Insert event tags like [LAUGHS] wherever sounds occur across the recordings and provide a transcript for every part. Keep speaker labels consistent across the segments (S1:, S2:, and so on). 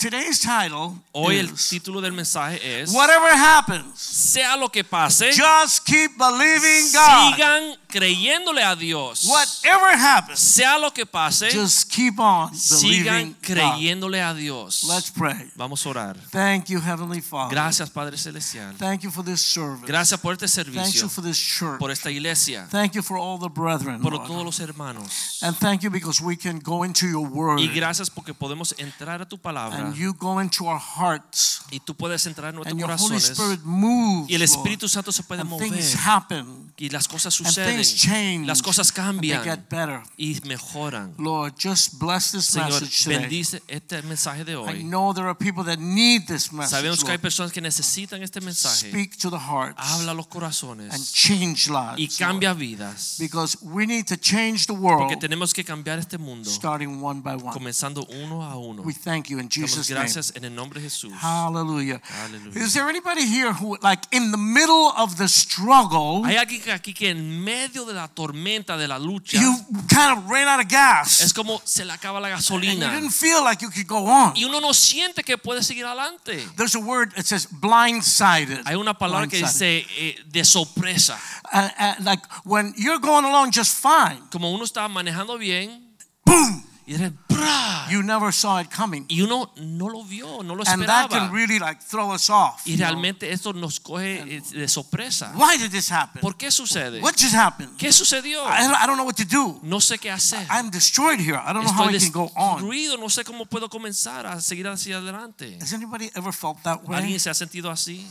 S1: Today's title
S2: Hoy el
S1: is
S2: título del mensaje es
S1: Whatever happens,
S2: Sea lo que pase,
S1: just keep believing God.
S2: sigan creyéndole a Dios.
S1: Whatever happens,
S2: Sea lo que pase,
S1: just keep on
S2: sigan
S1: believing God.
S2: creyéndole a Dios.
S1: Let's pray.
S2: Vamos a orar.
S1: Thank you, Heavenly Father.
S2: Gracias Padre celestial.
S1: Thank you for this service.
S2: Gracias por este servicio.
S1: Thank you for this church.
S2: por esta iglesia,
S1: Thank you for all the brethren.
S2: por
S1: Lord.
S2: todos los hermanos.
S1: And thank you because we can go into your word
S2: Y gracias porque podemos entrar a tu palabra
S1: and you go into our hearts
S2: y tú puedes entrar en nuestros
S1: your Holy
S2: corazones
S1: Spirit moves
S2: y el Espíritu Santo se puede mover
S1: things happen
S2: y las cosas suceden,
S1: things change
S2: las cosas
S1: and they
S2: cambian
S1: get better.
S2: y mejoran.
S1: Lord, just bless this
S2: Señor,
S1: message today.
S2: bendice este mensaje de
S1: I know there are people that need this message.
S2: Sabemos que hay
S1: Lord.
S2: personas que necesitan este mensaje.
S1: Speak to the hearts
S2: Habla los
S1: and change lives.
S2: y
S1: Lord.
S2: cambia vidas.
S1: Because we need to change the world
S2: Porque tenemos que cambiar este mundo,
S1: starting one by one.
S2: comenzando uno a uno.
S1: We thank you in Jesus' name.
S2: gracias en el nombre de Jesús.
S1: Hallelujah.
S2: Hallelujah.
S1: Is there anybody here who, like, in the middle of the struggle,
S2: Hay alguien aquí que en medio de la tormenta, de la lucha,
S1: you kind of ran out of gas
S2: es como se le acaba la
S1: and you
S2: gasolina
S1: didn't feel like you could go on?
S2: y uno no siente que puede seguir adelante.
S1: There's a word that says blindsided.
S2: Hay una palabra que
S1: Blindsided.
S2: dice eh, de sorpresa.
S1: Uh, uh, like when you're going along just fine,
S2: Como uno está manejando bien
S1: boom,
S2: y ¡bra!
S1: you never saw it coming.
S2: y uno no lo vio, no lo
S1: And that can really like throw us off.
S2: Y
S1: you know.
S2: realmente esto nos coge eh, de sorpresa.
S1: Why did this happen?
S2: ¿Por qué sucede?
S1: What just happened?
S2: ¿Qué sucedió?
S1: I don't, I don't know what to do.
S2: No sé qué hacer.
S1: I'm destroyed here. I don't know how I can go on.
S2: destruido, no sé cómo puedo comenzar a seguir hacia adelante.
S1: Has anybody ever felt that way?
S2: ¿Alguien se ha sentido así?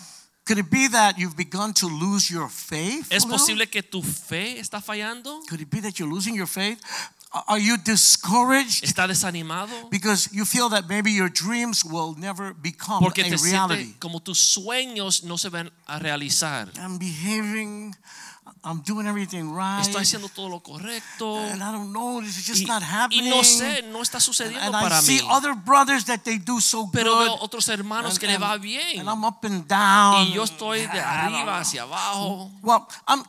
S1: Could it be that you've begun to lose your faith?
S2: ¿Es posible que tu fe está fallando?
S1: Could it be that you're losing your faith? Are you discouraged
S2: ¿Está desanimado?
S1: because you feel that maybe your dreams will never become
S2: Porque
S1: a
S2: te
S1: reality?
S2: como tus sueños no se van a realizar.
S1: I'm behaving, I'm doing everything right.
S2: Estoy haciendo todo lo correcto.
S1: and I don't know, this is just
S2: Y,
S1: not
S2: y
S1: happening.
S2: no sé, no está sucediendo
S1: and I
S2: para
S1: see
S2: mí.
S1: other brothers that they do so
S2: Pero
S1: good.
S2: veo otros hermanos
S1: and,
S2: que le va bien.
S1: and I'm up and down.
S2: Y yo estoy de arriba hacia abajo.
S1: Well, I'm,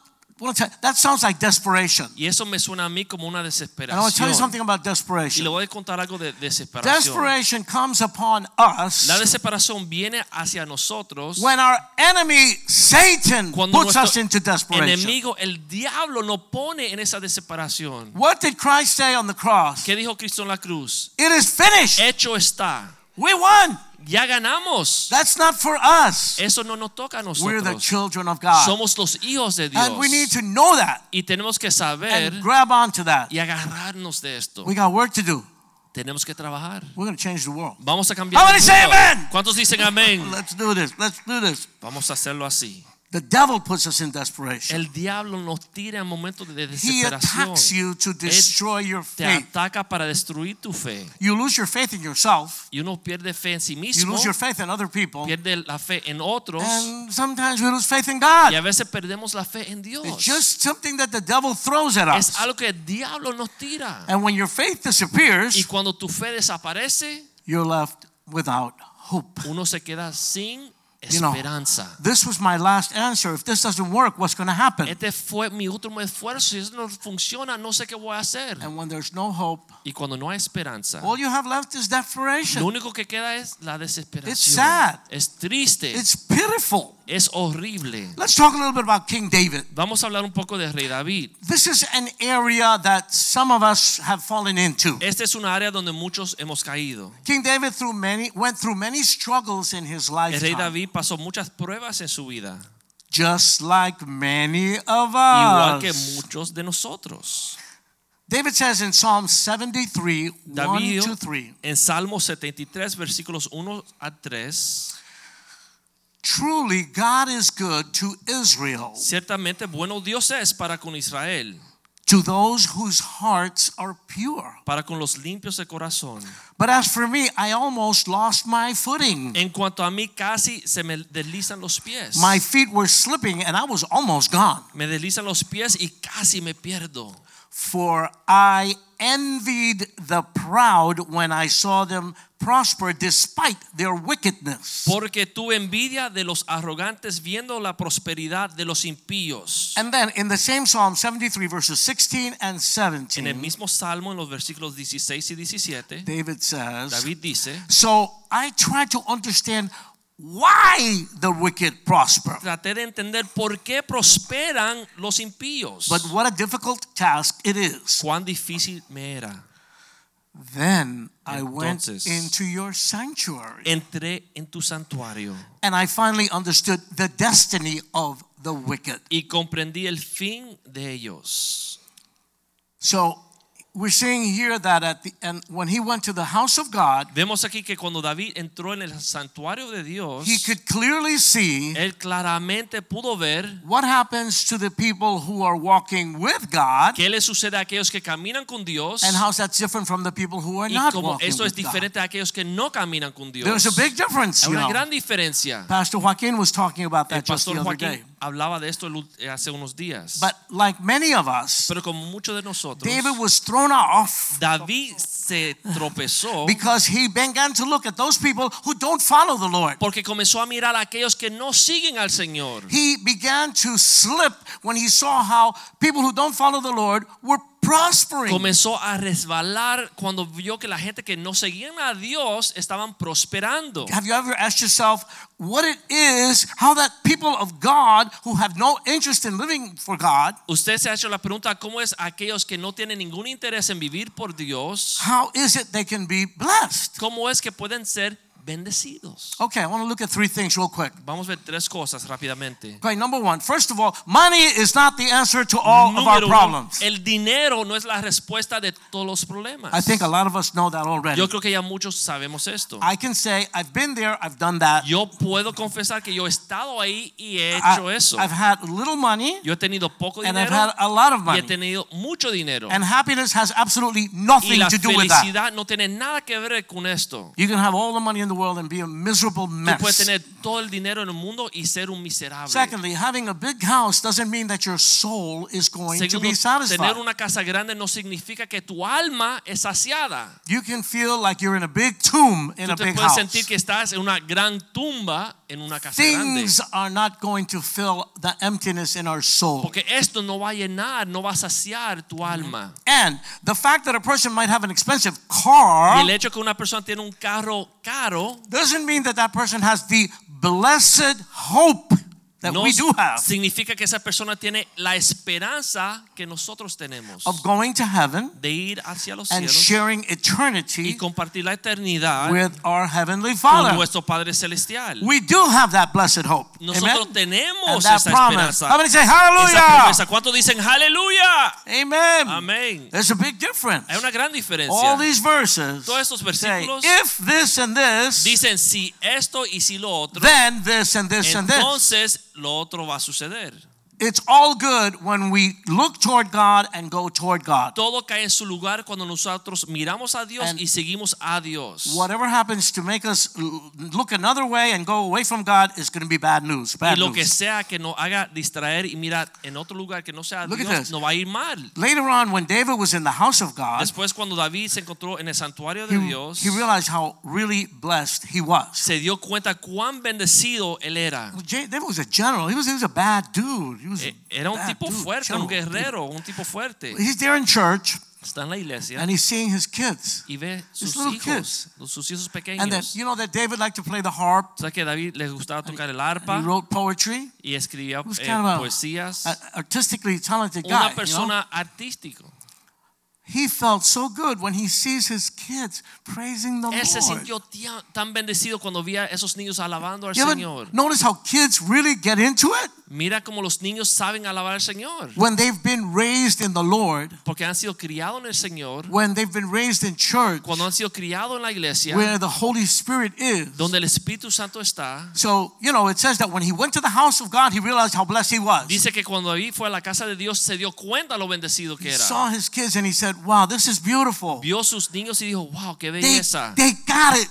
S1: that sounds like desperation.
S2: Y eso me suena a mí como una
S1: And I want to tell you something about
S2: Y
S1: desperation.
S2: le voy a contar algo de desesperación.
S1: Desperation comes upon us
S2: La desesperación viene hacia nosotros
S1: when our enemy Satan
S2: cuando
S1: puts us into desperation.
S2: enemigo, el diablo, nos pone en esa desesperación.
S1: What did Christ say on the cross?
S2: ¿Qué dijo Cristo en la cruz?
S1: It is finished.
S2: Hecho está.
S1: We won.
S2: Ya ganamos.
S1: That's not for us.
S2: Eso no nos toca a
S1: We're the children of God.
S2: Somos los hijos de Dios.
S1: And we need to know that
S2: Y tenemos que saber
S1: and grab onto that.
S2: y agarrarnos de esto.
S1: We got work to do.
S2: Tenemos que trabajar.
S1: We're going to change the world.
S2: Vamos a cambiar.
S1: How
S2: el
S1: many say amen?
S2: ¿Cuántos dicen amén?
S1: Let's do this. Let's do this.
S2: Vamos a hacerlo así.
S1: The devil puts us in desperation.
S2: El diablo nos tira en momentos de
S1: He
S2: desesperación.
S1: attacks you to destroy your faith.
S2: Te ataca para destruir tu fe.
S1: You lose your faith in yourself.
S2: Y uno pierde fe en sí mismo.
S1: You lose your faith in other people.
S2: pierde la fe en otros
S1: And sometimes we lose faith in God.
S2: y a veces perdemos la fe en Dios.
S1: It's just something that the devil throws at us.
S2: Es algo que el diablo nos tira.
S1: And when your faith disappears,
S2: Y cuando tu fe desaparece,
S1: you're left without hope.
S2: uno se queda sin
S1: You know. This was my last answer. If this doesn't work, what's going to happen?
S2: Este fue mi último esfuerzo. Si eso no funciona, no sé qué voy a hacer.
S1: And when there's no hope,
S2: Y cuando no hay esperanza,
S1: all you have left is
S2: lo
S1: desperation.
S2: único que queda es la desesperación.
S1: It's sad.
S2: Es triste.
S1: It's pitiful.
S2: es horrible.
S1: Let's talk a little bit about King David.
S2: Vamos a hablar un poco de Rey David.
S1: This is an area that some of us have fallen into.
S2: Esta es una área donde muchos hemos caído.
S1: King David through many went through many struggles in his
S2: El Rey
S1: lifetime,
S2: David pasó muchas pruebas en su vida,
S1: just like many of us.
S2: igual que muchos de nosotros.
S1: David says in Psalm 73, 1 to 3,
S2: en Salmo 73 versículos 1 a 3,
S1: Truly God is good to Israel,
S2: ciertamente bueno Dios es para con Israel,
S1: to those whose hearts are pure.
S2: para con los limpios de corazón.
S1: But as for me, I almost lost my footing.
S2: En cuanto a mí, casi se me deslizan los pies.
S1: My feet were slipping and I was almost gone.
S2: me deslizan los pies y casi me pierdo.
S1: For I envied the proud when I saw them prosper despite their wickedness.
S2: Porque tuve envidia de los arrogantes viendo la prosperidad de los impíos.
S1: And then in the same Psalm 73, verses 16 and 17.
S2: En el
S1: 17,
S2: mismo salmo, en los versículos 16 y 17,
S1: David says,
S2: David dice,
S1: So I tried to understand why the wicked prosper.
S2: traté de entender por qué prosperan los impíos.
S1: But what a difficult task it is.
S2: Cuán difícil me era.
S1: Then I went into your sanctuary
S2: Entré en tu santuario
S1: and I finally understood the destiny of the wicked.
S2: y comprendí el fin de ellos.
S1: So we're seeing here that at the and when he went to the house of God,
S2: Vemos aquí que cuando David entró en el santuario de Dios,
S1: he could clearly see
S2: él claramente pudo ver
S1: what happens to the people who are walking with God
S2: qué le sucede a aquellos que caminan con Dios
S1: and how that's different from the people who are
S2: y
S1: not
S2: como
S1: walking
S2: eso es
S1: with God.
S2: diferente a aquellos que no caminan con Dios.
S1: There's a big difference.
S2: Hay una gran diferencia.
S1: Pastor Joaquin was talking about
S2: El
S1: that just the
S2: pastor
S1: other day.
S2: Hablaba de esto eh, hace unos días.
S1: But like many of us,
S2: Pero como muchos de nosotros,
S1: David was thrown off
S2: David se tropezó [SIGHS]
S1: because he began to look at those people who don't follow the Lord.
S2: porque comenzó a mirar a aquellos que no siguen al Señor.
S1: He began to slip when he saw how people who don't follow the Lord were prospering.
S2: Comenzó a resbalar cuando vio que la gente que no seguían a Dios estaban prosperando.
S1: Have you ever asked yourself what it is, how that people of God who have no interest in living for God,
S2: Usted se ha hecho la pregunta cómo es aquellos que no tienen ningún interés en vivir por Dios,
S1: how is it they can be blessed?
S2: cómo es que pueden ser bendecidos.
S1: Okay, I want to look at three things real quick.
S2: Vamos a ver tres cosas rápidamente.
S1: Okay, number one, first of all, money is not the answer to all of our
S2: Número uno,
S1: problems.
S2: el dinero no es la respuesta de todos los problemas.
S1: I think a lot of us know that already.
S2: Yo creo que ya muchos sabemos esto.
S1: I can say I've been there, I've done that.
S2: Yo puedo confesar que yo he estado ahí y he
S1: I,
S2: hecho eso.
S1: I've had little money
S2: Yo he tenido poco
S1: and I've had a lot of money.
S2: y he tenido mucho dinero.
S1: And happiness has absolutely nothing to do with that.
S2: Y la felicidad no tiene nada que ver con esto.
S1: You can have all the money in the world and be a miserable
S2: Tú puedes
S1: mess.
S2: tener todo el dinero en el mundo y ser un miserable.
S1: Secondly, having a big house doesn't mean that your soul is going to
S2: Segundo,
S1: be
S2: tener
S1: satisfied.
S2: una casa grande no significa que tu alma es saciada.
S1: You can feel like you're in a big tomb in
S2: Tú
S1: a
S2: te
S1: big
S2: puedes
S1: house.
S2: sentir que estás en una gran tumba en una casa grande.
S1: Things are not going to fill the emptiness in our soul.
S2: Porque esto no va a llenar, no va a saciar tu alma.
S1: And the fact that a person might have an expensive
S2: Y
S1: car
S2: el hecho que una persona tiene un carro caro
S1: doesn't mean that that person has the blessed hope that we do have
S2: significa que esa persona tiene la esperanza que nosotros tenemos
S1: of going to heaven
S2: de ir hacia los
S1: and
S2: cielos
S1: sharing
S2: y compartir la eternidad
S1: with our heavenly Father.
S2: con nuestro Padre celestial.
S1: We do have that blessed hope.
S2: Nosotros
S1: Amen?
S2: tenemos
S1: And that
S2: esa
S1: promise.
S2: esperanza.
S1: How many say
S2: Esa
S1: hallelujah?
S2: promesa. ¿Cuántos dicen aleluya?
S1: Amen.
S2: Amén.
S1: There's a big difference.
S2: Hay una gran diferencia.
S1: All these verses
S2: Todos estos
S1: say
S2: versículos
S1: if this and this,
S2: dicen si esto y si lo otro,
S1: then this and this and this.
S2: entonces lo otro va a suceder.
S1: It's all good when we look toward God and go toward God.
S2: Todo cae en su lugar cuando nosotros miramos a Dios
S1: And
S2: y seguimos a Dios.
S1: Whatever happens to make us look another way and go away from God is going to be bad news. Bad Y
S2: lo que sea que nos haga distraer y mirar en otro lugar que no sea
S1: Look
S2: Dios, no va a ir mal.
S1: Later on, when David was in the house of God,
S2: Después cuando David se encontró en el santuario de
S1: he,
S2: Dios,
S1: he realized how really blessed he was.
S2: se dio cuenta cuán bendecido él era.
S1: David was a general. He was, he was a bad dude. He was
S2: Era un tipo
S1: dude,
S2: fuerte, un guerrero, un tipo fuerte.
S1: He's there in church
S2: Está en la iglesia
S1: and he's seeing his kids.
S2: y ve sus
S1: little
S2: hijos,
S1: kids.
S2: los- sus hijos
S1: And then,
S2: pequeños.
S1: you know that David liked to play the harp.
S2: ¿Sabes que David le gustaba tocar el arpa.
S1: He wrote poetry.
S2: y escribía eh,
S1: kind of
S2: poesías?
S1: a artistically talented guy.
S2: Una
S1: you know?
S2: persona artístico.
S1: he felt so good when he sees his kids praising the
S2: Él se
S1: Lord.
S2: sintió tan bendecido cuando veía a esos niños alabando al Señor.
S1: notice how kids really get into it
S2: Mira cómo los niños saben alabar al Señor.
S1: when they've been raised in the Lord,
S2: Porque han sido criados en el Señor.
S1: when they've been raised in church,
S2: Cuando han sido criados en la iglesia.
S1: where the Holy Spirit is.
S2: Donde el Espíritu Santo está.
S1: So, you know, it says that when he went to the house of God, he realized how blessed he was.
S2: Dice que cuando David fue a la casa de Dios se dio cuenta lo bendecido que
S1: He
S2: era.
S1: saw his kids and he said, Wow, this is beautiful.
S2: Vio sus niños y dijo, wow, qué
S1: They,
S2: belleza.
S1: they got it.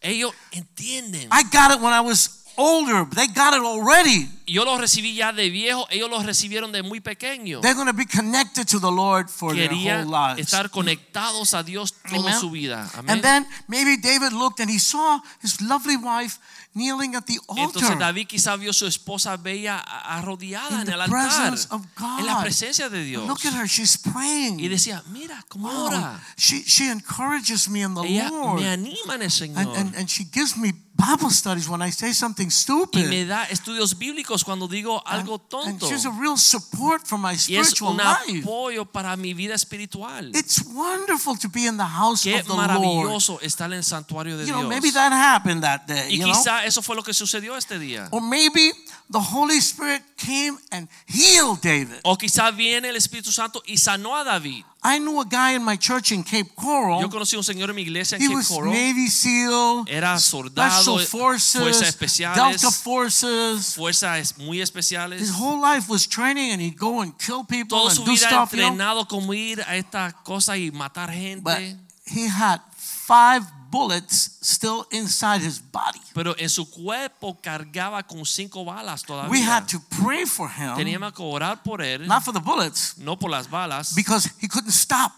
S2: Ellos entienden.
S1: I got it when I was older. They got it already.
S2: Yo los recibí ya de viejo, ellos los recibieron de muy pequeño.
S1: They're going to be connected to the Lord for their
S2: Querían
S1: whole lives.
S2: estar conectados a Dios toda
S1: Amen.
S2: su vida. Amén.
S1: And then maybe David looked and he saw his lovely wife kneeling at the altar. Entonces.
S2: David quizá vio su esposa bella arrodillada
S1: In
S2: en el altar,
S1: presence of God.
S2: en la presencia de Dios.
S1: Look at her, she's praying.
S2: Y decía, mira cómo
S1: Wow.
S2: ora.
S1: She, she encourages me in the
S2: Ella
S1: Lord.
S2: me anima en el
S1: And,
S2: Señor.
S1: and, and she gives me Bible studies when I say something
S2: y
S1: stupid.
S2: me da estudios bíblicos cuando digo algo
S1: And
S2: tonto.
S1: a real support for my
S2: Y es
S1: spiritual
S2: un
S1: life.
S2: apoyo para mi vida espiritual.
S1: It's wonderful to be in the house
S2: Qué
S1: of the Lord.
S2: maravilloso estar en el santuario de
S1: You know,
S2: Dios.
S1: maybe that happened that day.
S2: y
S1: you know?
S2: quizá eso fue lo que sucedió este día.
S1: Or maybe the Holy Spirit came and healed David.
S2: O quizá viene el Espíritu Santo y sanó a David.
S1: I knew a guy in my church in Cape Coral.
S2: Yo conocí a un señor en mi iglesia en
S1: He
S2: Cape
S1: was
S2: Coral.
S1: Navy SEAL,
S2: Era soldado,
S1: Special Forces,
S2: fuerzas especiales,
S1: Delta Forces.
S2: fuerzas muy especiales.
S1: His whole life was training and he'd go and kill people
S2: Toda
S1: and
S2: su
S1: do
S2: vida
S1: stuff, you know.
S2: entrenado como ir a esta cosa y matar gente.
S1: But he had five bullets still inside his body.
S2: Pero en su cuerpo cargaba con cinco balas todavía.
S1: We had to pray for him,
S2: Teníamos que orar por él,
S1: not for the bullets,
S2: no por las balas,
S1: because he couldn't stop.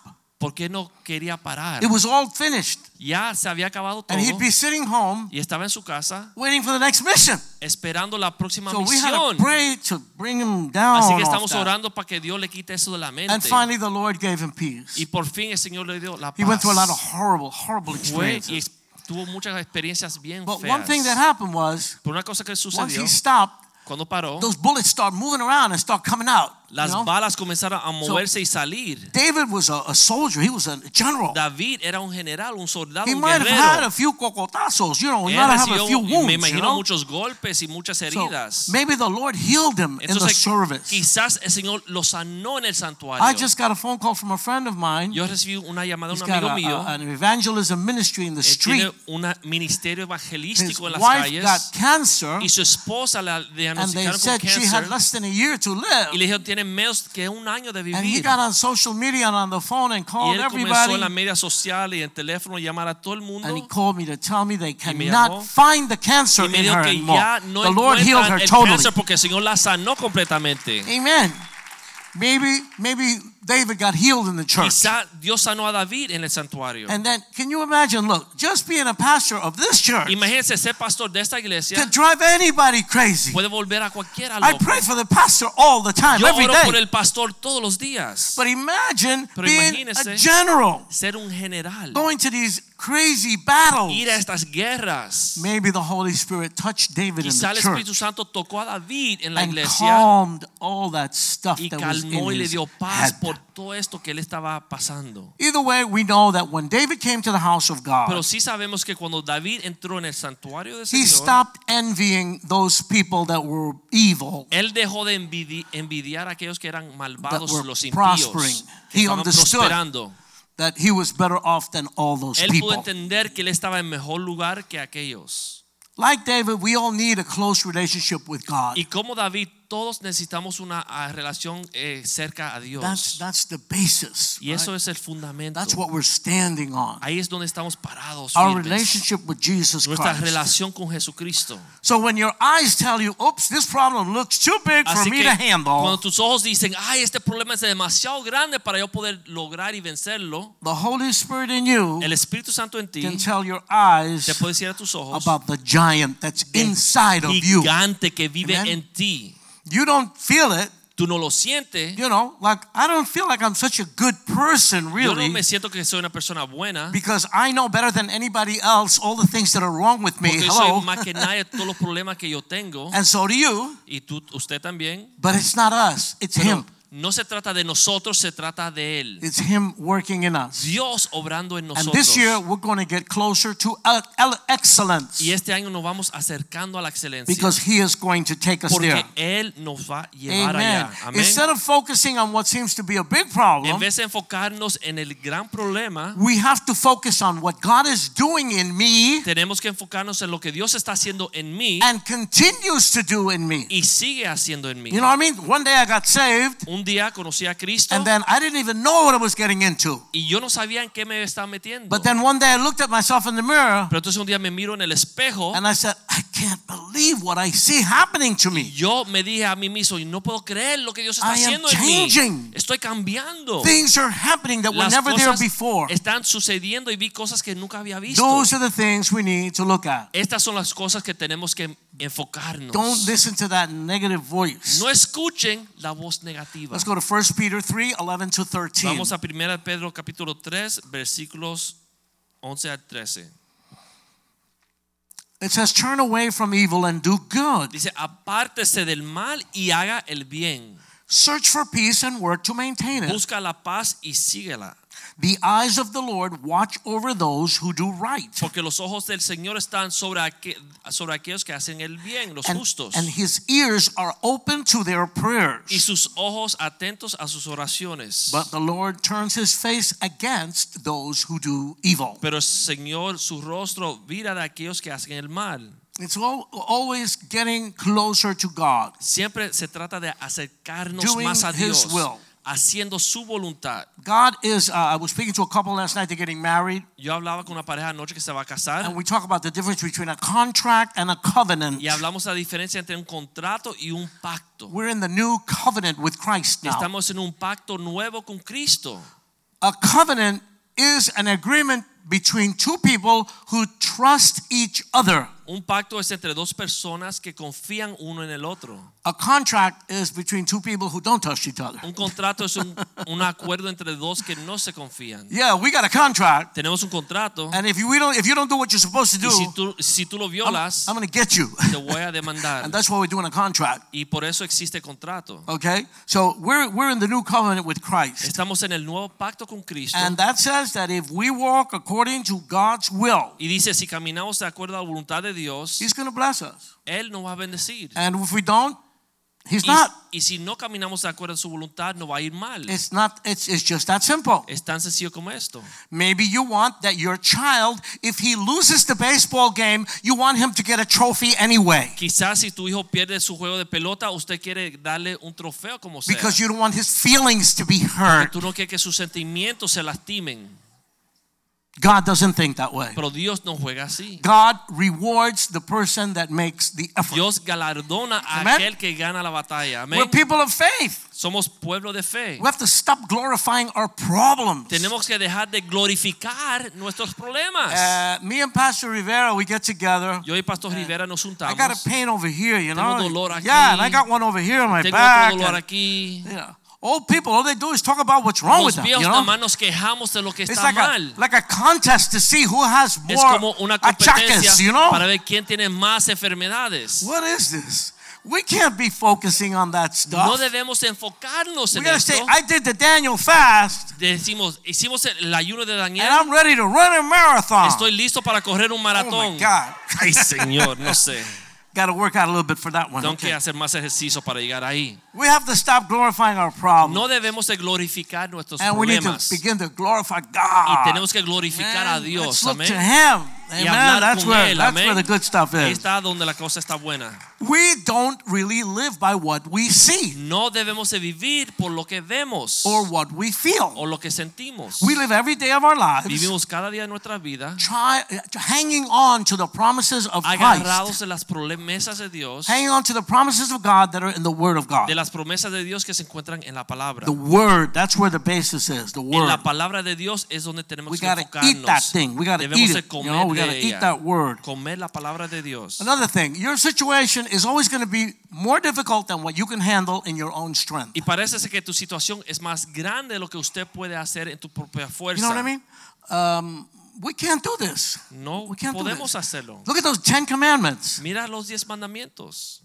S2: Porque no quería parar.
S1: It was all finished.
S2: Ya se había acabado todo
S1: And he'd be sitting home
S2: y estaba en su casa
S1: waiting for the next mission.
S2: esperando la próxima
S1: So we had to
S2: misión.
S1: pray to bring him down.
S2: Así que estamos
S1: that.
S2: orando para que Dios le quite eso de la mente.
S1: And finally, the Lord gave him peace.
S2: Y por fin el Señor le dio la paz.
S1: He went through a lot of horrible, horrible
S2: Fue
S1: experiences.
S2: tuvo muchas experiencias bien
S1: But
S2: feas.
S1: one thing that happened was,
S2: Pero una cosa que
S1: once
S2: sucedió
S1: he stopped,
S2: cuando paró,
S1: those bullets start moving around and start coming out. You
S2: las
S1: know?
S2: balas comenzaron a moverse y salir.
S1: David was a, a soldier. He was a general.
S2: David era un general, un soldado,
S1: He
S2: un
S1: might have had a few cocotazos, you know, he might have had a few wounds,
S2: me
S1: you
S2: imagino,
S1: know.
S2: muchos golpes y muchas
S1: So
S2: heridas.
S1: maybe the Lord healed him in the
S2: Entonces,
S1: service.
S2: quizás el Señor lo sanó en el santuario.
S1: I just got a phone call from a friend of mine.
S2: Yo recibí una llamada de un amigo
S1: a-
S2: mío.
S1: a- an evangelism ministry in the
S2: Él
S1: street.
S2: tiene un ministerio
S1: His
S2: en las
S1: wife
S2: calles.
S1: got cancer,
S2: Y su esposa la
S1: and they
S2: diagnosticaron
S1: said she
S2: cáncer.
S1: had less than a year to
S2: Y
S1: live.
S2: le dijeron, tiene que un año de
S1: And he got on social media and on the phone and called Y
S2: él comenzó en la
S1: everybody.
S2: media social y en teléfono llamar a todo el mundo.
S1: And he called me to tell me they cannot find the cancer
S2: Y me
S1: in her
S2: que ya no
S1: The Lord healed her
S2: el
S1: totally.
S2: porque el Señor la sanó completamente.
S1: Amen. Maybe, maybe David got healed in the church.
S2: Quizá Dios sanó a David en el santuario.
S1: And then, can you imagine? Look, just being a pastor of this church
S2: Imagínense ser pastor de esta iglesia
S1: could drive anybody crazy.
S2: puede volver a cualquiera
S1: I pray for the pastor all the time,
S2: Yo
S1: every
S2: oro por el pastor todos los días.
S1: But imagine
S2: Pero
S1: being a general,
S2: Ser un general.
S1: going to these crazy battles.
S2: Ir a estas guerras.
S1: Maybe the Holy Spirit touched David in
S2: Quizá
S1: the
S2: el Espíritu Santo tocó a David en la iglesia.
S1: and calmed all that stuff
S2: y
S1: that was in
S2: calmó y le
S1: his head.
S2: Por todo esto que él estaba pasando.
S1: Either way, we know that when David came to the house of God,
S2: Pero sí sabemos que cuando David entró en el santuario del
S1: he
S2: Señor,
S1: stopped envying those people that were evil.
S2: él dejó de envidi- envidiar a aquellos que eran malvados,
S1: were
S2: los
S1: prospering.
S2: impíos, que
S1: He
S2: estaban
S1: understood
S2: prosperando.
S1: That he was better off than all those
S2: Él pudo
S1: people.
S2: entender que él estaba en mejor lugar que aquellos.
S1: Like David, we all need a close relationship with God.
S2: Y como David, todos necesitamos una ah, relación eh, cerca a
S1: That's,
S2: Dios.
S1: that's the basis.
S2: Y eso
S1: right?
S2: es el fundamento.
S1: That's what we're standing on.
S2: Ahí es donde estamos parados.
S1: Our
S2: firmes.
S1: relationship with Jesus
S2: Nuestra
S1: Christ.
S2: relación con Jesucristo.
S1: So when your eyes tell you, oops, this problem looks too big for
S2: Así
S1: me
S2: que
S1: to handle,
S2: cuando tus ojos dicen, ay, este problema es demasiado grande para yo poder lograr y vencerlo,
S1: the Holy Spirit in you
S2: el Espíritu Santo en ti
S1: can tell your eyes
S2: te puede decir a tus ojos
S1: about the giant that's inside of you.
S2: gigante que vive
S1: Amen.
S2: en ti.
S1: You don't feel it,
S2: Tú no lo sientes.
S1: you know, like I don't feel like I'm such a good person
S2: Yo no
S1: really
S2: me siento que soy una persona buena.
S1: because I know better than anybody else all the things that are wrong with me.
S2: Porque
S1: Hello.
S2: soy más que nadie todos los problemas que yo tengo.
S1: And so do you,
S2: Y tú, usted también.
S1: but it's not us, it's
S2: Pero
S1: him.
S2: No se trata de nosotros, se trata de Él.
S1: It's Him working in us.
S2: Dios obrando en nosotros.
S1: And this year, we're going to get closer to el- el- excellence
S2: Y este año nos vamos acercando a la excelencia.
S1: because He is going to take us
S2: porque
S1: there.
S2: Él nos va a llevar
S1: Amen.
S2: allá. Amén.
S1: Instead of focusing on what seems to be a big problem, En
S2: vez de enfocarnos en el gran problema,
S1: we have to focus on what God is doing in me
S2: tenemos que enfocarnos en lo que Dios está haciendo en mí
S1: and continues to do in me.
S2: y sigue haciendo en mí.
S1: You know what I mean? One day I got saved,
S2: Un día conocí a Cristo
S1: and then I didn't even know what I was getting into.
S2: y yo no sabía en qué me estaba metiendo.
S1: But then one day I looked at myself in the mirror
S2: Pero entonces un día me miro en el espejo
S1: and I said, I can't believe what I see happening to me.
S2: yo me dije a mí mismo, no puedo creer lo que Dios está
S1: I am
S2: haciendo en mí.
S1: changing.
S2: Estoy cambiando.
S1: Things are happening that were never there before.
S2: están sucediendo y vi cosas que nunca había visto.
S1: Those are the things we need to look at.
S2: Estas son las cosas que tenemos que enfocarnos.
S1: Don't listen to that negative voice.
S2: No escuchen la voz negativa.
S1: Let's go to 1 Peter 3 11 to 13.
S2: Vamos a 1 Pedro capítulo 3 versículos 11 al 13.
S1: It says, Turn away from evil and do good.
S2: Dice, apártese del mal y haga el bien.
S1: Search for peace and work to maintain it.
S2: Busca la paz y síguela.
S1: The eyes of the Lord watch over those who do right.
S2: Porque los ojos del Señor están sobre, aqu- sobre aquellos que hacen el bien, los
S1: And,
S2: justos.
S1: and his ears are open to their prayers.
S2: y sus ojos atentos a sus oraciones.
S1: But the Lord turns his face against those who do evil.
S2: Pero el Señor su rostro vira de aquellos que hacen el mal.
S1: It's al- always getting closer to God.
S2: Siempre se trata de acercarnos
S1: Doing
S2: más a Dios.
S1: His will.
S2: Haciendo su voluntad.
S1: God is, uh, I was speaking to a couple last night, they're getting married,
S2: Yo hablaba con una pareja anoche que se va a casar
S1: and we talk about the difference between a contract and a covenant.
S2: y hablamos la diferencia entre un contrato y un pacto.
S1: We're in the new covenant with Christ now.
S2: Estamos en un pacto nuevo con Cristo.
S1: A covenant is an agreement between two people who trust each other.
S2: Un pacto es entre dos personas que confían uno en el otro.
S1: A contract is between two people who don't trust each other.
S2: Un contrato es un, un acuerdo entre dos que no se confían.
S1: Yeah, we got a contract,
S2: Tenemos un contrato
S1: and if you we don't if you don't do what you're supposed to do,
S2: y si tú, si tú lo
S1: I'm,
S2: violas,
S1: I'm going to get you.
S2: te voy a demandar.
S1: and that's why we're doing a contract.
S2: Y por eso existe contrato.
S1: Okay, so we're we're in the new covenant with Christ,
S2: Estamos en el nuevo pacto con Cristo.
S1: and that says that if we walk according to God's will,
S2: Y dice, si caminamos de acuerdo a la voluntad de Dios,
S1: He's going to bless us.
S2: Él nos va a bendecir.
S1: And if we don't, He's
S2: Y,
S1: not.
S2: y si no caminamos de acuerdo a su voluntad, no va a ir mal.
S1: It's not. It's it's just that simple.
S2: Es tan sencillo como esto.
S1: Maybe you want that your child, if he loses the baseball game, you want him to get a trophy anyway.
S2: Quizás si tu hijo pierde su juego de pelota, usted quiere darle un trofeo como sea.
S1: Because you don't want his feelings to be hurt.
S2: Tú no quieres que sus sentimientos se lastimen.
S1: God doesn't think that way.
S2: Pero Dios no juega así.
S1: God rewards the person that makes the effort.
S2: Dios galardona a
S1: Amen.
S2: aquel que gana la batalla. Amén.
S1: We're people of faith.
S2: Somos pueblo de fe.
S1: We have to stop glorifying our problems.
S2: Tenemos que dejar de glorificar nuestros problemas.
S1: Uh, me and Pastor Rivera, we get together.
S2: Yo y Pastor Rivera nos
S1: I got a pain over here, you
S2: Tengo
S1: know.
S2: dolor aquí.
S1: Yeah, and I got one over here on my
S2: Tengo
S1: back.
S2: otro dolor
S1: and,
S2: aquí.
S1: you know, old people, all they do is talk about what's wrong with
S2: Los
S1: them.
S2: viejos
S1: You know?
S2: más nos quejamos de lo que
S1: It's
S2: está
S1: like a, like a contest to see who has
S2: Es
S1: more
S2: como una
S1: achaques, you know?
S2: para ver quién tiene más enfermedades.
S1: What is this? We can't be focusing on that stuff.
S2: No debemos enfocarnos en esto.
S1: say, I did the Daniel fast,
S2: Decimos, hicimos el ayuno de
S1: and
S2: Daniel.
S1: I'm ready to run a marathon.
S2: Estoy listo para correr un
S1: oh
S2: maratón.
S1: my God.
S2: Ay, Señor, no sé.
S1: Got to work out a little bit for that one.
S2: Tengo
S1: okay.
S2: que hacer más ejercicio para llegar ahí.
S1: We have to stop glorifying our problems.
S2: No debemos de glorificar nuestros
S1: and we need to begin to glorify
S2: Y
S1: God.
S2: tenemos que glorificar a
S1: Man,
S2: Dios.
S1: Let's look
S2: Amén.
S1: to Him.
S2: Y
S1: Amen.
S2: hablar
S1: That's
S2: con
S1: where
S2: Él.
S1: that's where the good stuff is.
S2: está donde la cosa está buena.
S1: We don't really live by what we see
S2: No debemos de vivir por lo que vemos
S1: or what we feel.
S2: o lo que sentimos.
S1: We live every day of our lives
S2: Vivimos cada día de nuestra vida
S1: try, uh, hanging on to the promises of Christ,
S2: agarrados de las promesas de Dios,
S1: hanging on to the promises of God that are in the Word of God.
S2: de las promesas de Dios que se encuentran en la palabra.
S1: The Word, that's where the basis is. The
S2: En
S1: Word.
S2: la palabra de Dios es donde tenemos
S1: We
S2: que
S1: got to eat that
S2: enfocarnos.
S1: thing. We got to
S2: Debemos
S1: eat it. You know, we got to eat that Word.
S2: Comer la palabra de Dios.
S1: Another thing, your situation is always going to be more difficult than what you can handle in your own strength.
S2: Y parece que tu situación es más grande de lo que usted puede hacer en tu propia fuerza.
S1: You know what I mean? Um, we can't do this.
S2: No
S1: We can't do
S2: podemos
S1: this.
S2: hacerlo.
S1: Look at those Ten Commandments.
S2: Mira los diez mandamientos.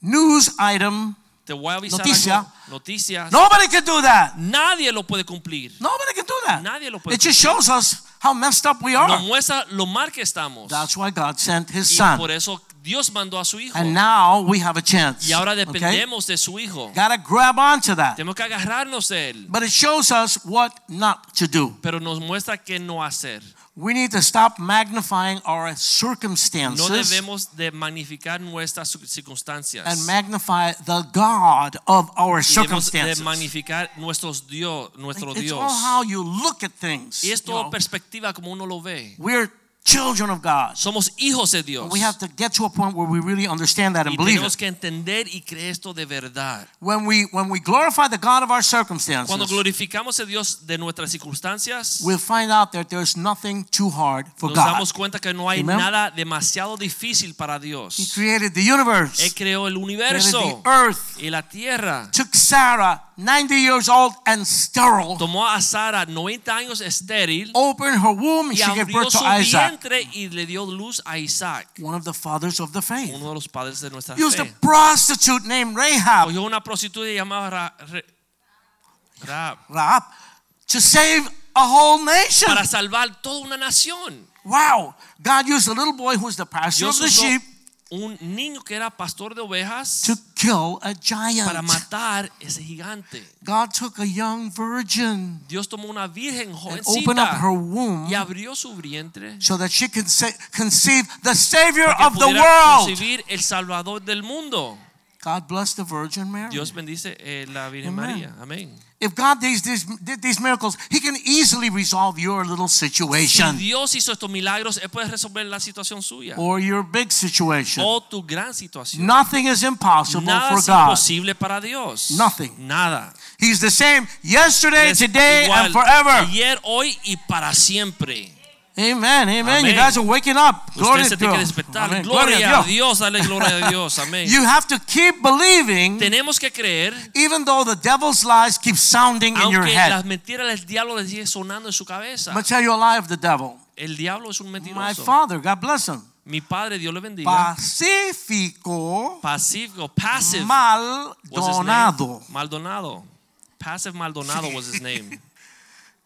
S1: News item
S2: te voy a avisar
S1: Noticia.
S2: algo. Noticias.
S1: Nobody can do that.
S2: Nadie lo puede cumplir.
S1: Nobody can do that.
S2: Nadie lo puede
S1: It just shows us how messed up we are.
S2: Nos muestra lo mal que estamos.
S1: That's why God sent His
S2: Y
S1: Son.
S2: por eso Dios mandó a su hijo.
S1: And now we have a chance.
S2: Y ahora
S1: Okay?
S2: dependemos de su hijo.
S1: Gotta grab onto that.
S2: Tenemos que agarrarnos de él.
S1: But it shows us what not to do.
S2: Pero nos muestra qué no hacer.
S1: We need to stop magnifying our
S2: No
S1: circumstances
S2: debemos de magnificar nuestras circunstancias.
S1: and magnify the God of our
S2: debemos de
S1: circumstances.
S2: magnificar nuestros Dios, nuestro
S1: It's
S2: Dios.
S1: all how you look at things.
S2: Y es
S1: you
S2: todo
S1: know.
S2: perspectiva como uno lo ve.
S1: We're children of God.
S2: Somos hijos de Dios.
S1: We have to get to a point where we really understand that and
S2: Y
S1: believe
S2: tenemos
S1: it.
S2: que entender y creer esto de verdad.
S1: When we when we glorify the God of our circumstances.
S2: Cuando glorificamos a Dios de nuestras circunstancias,
S1: we'll find out that there's nothing too hard for
S2: nos
S1: God.
S2: damos cuenta que no hay
S1: Amen.
S2: nada demasiado difícil para
S1: He
S2: Dios.
S1: created the universe,
S2: Él creó el
S1: created
S2: universo
S1: the earth,
S2: y la tierra.
S1: took Sarah, 90 years old and sterile,
S2: Tomó a Sara 90 años estéril
S1: opened her womb she gave birth to Isaac,
S2: y le dio luz a Isaac,
S1: one of the fathers of the faith.
S2: uno de los padres de nuestra
S1: Used a prostitute named Rahab,
S2: Cogió una prostituta llamada Ra- Re- Rahab
S1: Rahab to save a whole nation.
S2: para salvar toda una nación.
S1: Wow. God used a little boy who was the pastor of the sheep
S2: un niño que era pastor de ovejas
S1: to kill a giant.
S2: para matar ese gigante.
S1: God took a young virgin
S2: Dios tomó una virgen
S1: and opened up her womb
S2: y abrió su vientre
S1: so that she could conceive the Savior of the world.
S2: concebir el Salvador del mundo.
S1: God bless the Virgin Mary.
S2: Dios bendice eh, la Virgen
S1: Amen.
S2: María. Amén.
S1: If God did these, did these miracles, He can easily resolve your little situation.
S2: Si Dios hizo estos milagros, Él puede resolver la situación suya
S1: or your big situation.
S2: o tu gran situación.
S1: Nothing is impossible
S2: Nada
S1: for
S2: es
S1: God.
S2: imposible para Dios.
S1: Nothing.
S2: Nada.
S1: He's the same yesterday,
S2: Es
S1: today,
S2: igual
S1: and forever.
S2: Ayer, hoy y para siempre.
S1: Amen. Amen. You guys are waking up. Glory
S2: Usted se
S1: to
S2: tiene que
S1: God.
S2: despertar.
S1: Amen.
S2: Gloria
S1: Gloria
S2: a
S1: Dios.
S2: Dale gloria a Dios. Amén.
S1: You have to keep believing,
S2: Tenemos que creer,
S1: even though the devil's lies keep sounding in your
S2: aunque
S1: head.
S2: las mentiras del diablo les sigue sonando en su cabeza.
S1: I'm going to tell you a lie of the devil.
S2: El diablo es un
S1: My father, God bless him,
S2: Mi padre, Dios le bendiga.
S1: pacífico,
S2: Pacífico, passive was his name.
S1: Maldonado.
S2: Maldonado. Passive Maldonado was his name. [LAUGHS]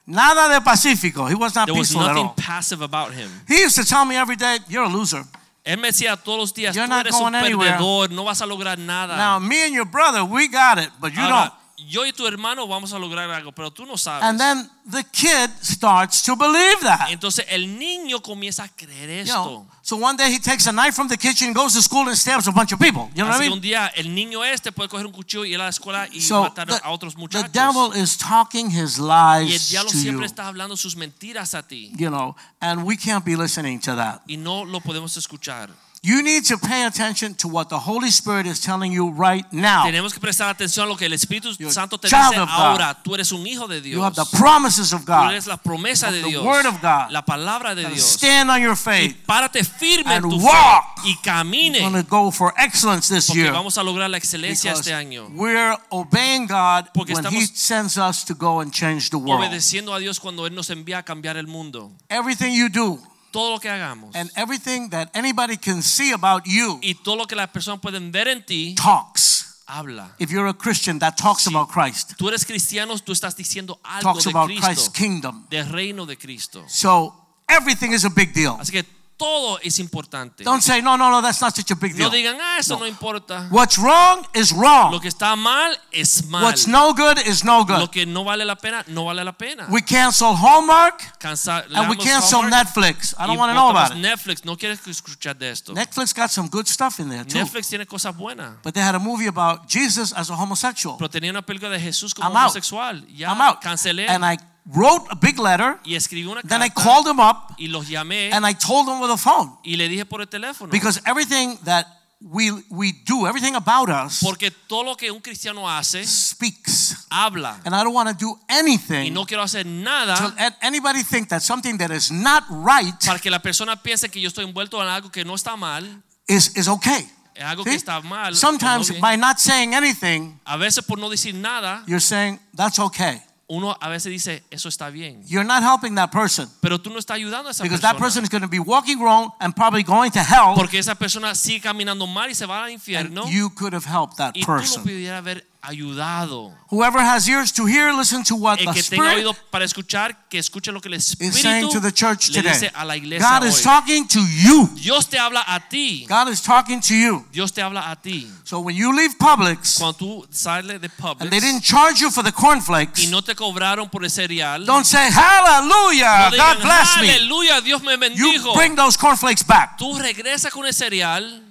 S1: Nada de pacífico. He was not
S2: There was
S1: peaceful at
S2: nothing
S1: all.
S2: passive about him.
S1: He used to tell me every day, "You're a loser."
S2: Él me decía todos los días,
S1: You're
S2: tú
S1: not
S2: eres un
S1: going anywhere.
S2: perdedor, no vas a lograr nada.
S1: Now, me and your brother, we got it, but you
S2: Ahora,
S1: don't.
S2: Yo y tu hermano vamos a lograr algo, pero tú no sabes.
S1: And then the kid starts to believe that.
S2: Entonces el niño comienza a creer
S1: You
S2: esto.
S1: know, so one day he takes a knife from the kitchen, goes to school, and stabs a bunch of people. You know what
S2: Así
S1: I
S2: que un
S1: mean?
S2: día el niño este puede coger un cuchillo y ir a la escuela y
S1: So
S2: matar
S1: the,
S2: a otros
S1: the
S2: muchachos.
S1: devil is talking his
S2: y el
S1: lies
S2: diablo
S1: to
S2: siempre
S1: you.
S2: está hablando sus mentiras a ti
S1: You know, and we can't be listening to that.
S2: y no lo podemos escuchar.
S1: You need to pay attention to what the Holy Spirit is telling you right now.
S2: Tenemos que prestar atención a lo que el Espíritu
S1: You're
S2: Santo te dice ahora. Tú eres un hijo de Dios.
S1: You have the promises of God.
S2: Tú eres la promesa de
S1: the
S2: Dios.
S1: word of God.
S2: La palabra de Dios.
S1: Stand on your faith.
S2: Y párate firme en
S1: And
S2: tu
S1: walk.
S2: fe y camine.
S1: We're going to go for excellence this
S2: Porque
S1: year.
S2: vamos a lograr la excelencia
S1: Because
S2: este año.
S1: we're obeying God
S2: Porque
S1: when He sends us to go and change the world.
S2: Obedeciendo a Dios cuando Él nos envía a cambiar el mundo.
S1: Everything you do
S2: Todo lo que hagamos.
S1: and everything that anybody can see about you
S2: Y todo lo que las personas pueden ver en ti,
S1: talks.
S2: habla.
S1: If you're a Christian, that talks
S2: Sí.
S1: about Christ,
S2: Tú eres cristiano, tú estás diciendo algo
S1: talks
S2: de
S1: about Christ's kingdom.
S2: del reino de Cristo.
S1: So everything is a big deal.
S2: Así que todo es importante.
S1: Don't say, no, no, no, that's not such a big
S2: No
S1: deal.
S2: digan, ah, eso
S1: No.
S2: no importa.
S1: What's wrong is
S2: Lo
S1: wrong.
S2: que está mal es mal.
S1: What's no good is no
S2: Lo
S1: good.
S2: que no vale la pena, no vale la pena.
S1: We cancel Hallmark
S2: Cansa-
S1: and we cancel
S2: Hallmark
S1: Netflix. I don't want to know about it.
S2: Netflix, no quieres escuchar de esto.
S1: Netflix got some good stuff in there too.
S2: Netflix tiene cosas buenas.
S1: But they had a movie about Jesus as a homosexual.
S2: Pero tenía una película de Jesús como
S1: I'm out.
S2: homosexual. Ya
S1: I'm out.
S2: cancelé
S1: And I wrote a big letter.
S2: y escribí una
S1: Then I called him up
S2: y los llamé
S1: and I told him with the phone.
S2: y le dije por el teléfono.
S1: Because everything that we we do, everything about us
S2: Porque todo lo que un cristiano hace,
S1: speaks.
S2: habla.
S1: And I don't want to do
S2: Y
S1: anything
S2: no quiero hacer
S1: to let anybody think that something that is not right
S2: para que la persona piense que yo estoy envuelto en algo que no está mal,
S1: is, is okay.
S2: es algo
S1: See?
S2: que está mal.
S1: Sometimes
S2: no
S1: by not saying anything,
S2: A veces por no decir nada,
S1: you're saying that's okay.
S2: Uno a veces dice, eso está bien.
S1: You're not helping that person
S2: Pero tú no estás ayudando a esa
S1: because that
S2: persona.
S1: person is going to be walking wrong and probably going to hell.
S2: Porque esa persona sigue caminando mal y se va al infierno.
S1: And you could have helped that
S2: y tú lo
S1: person.
S2: pudieras haber ayudado.
S1: Whoever has ears to hear, listen to what
S2: El
S1: the
S2: que tenga
S1: Spirit
S2: oído para escuchar, que escuche lo que el
S1: is saying
S2: Espíritu
S1: to the church
S2: le
S1: today.
S2: dice a la iglesia
S1: God is
S2: hoy.
S1: talking to you.
S2: Dios te habla a ti.
S1: God is talking to you.
S2: Dios te habla a ti.
S1: So when you leave Publix
S2: Cuando tú sales de
S1: and they
S2: Publix
S1: didn't charge you for the
S2: y
S1: cornflakes,
S2: no te cobraron por el cereal,
S1: don't say hallelujah,
S2: no
S1: God
S2: digan,
S1: bless me.
S2: aleluya, Dios me
S1: You
S2: bendijo.
S1: bring those cornflakes back.
S2: Tú regresas con el cereal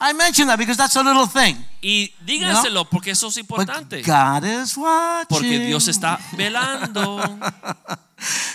S1: I mention that because that's a little thing.
S2: y díganselo porque eso es importante.
S1: But God is watching.
S2: Porque Dios está velando. [LAUGHS]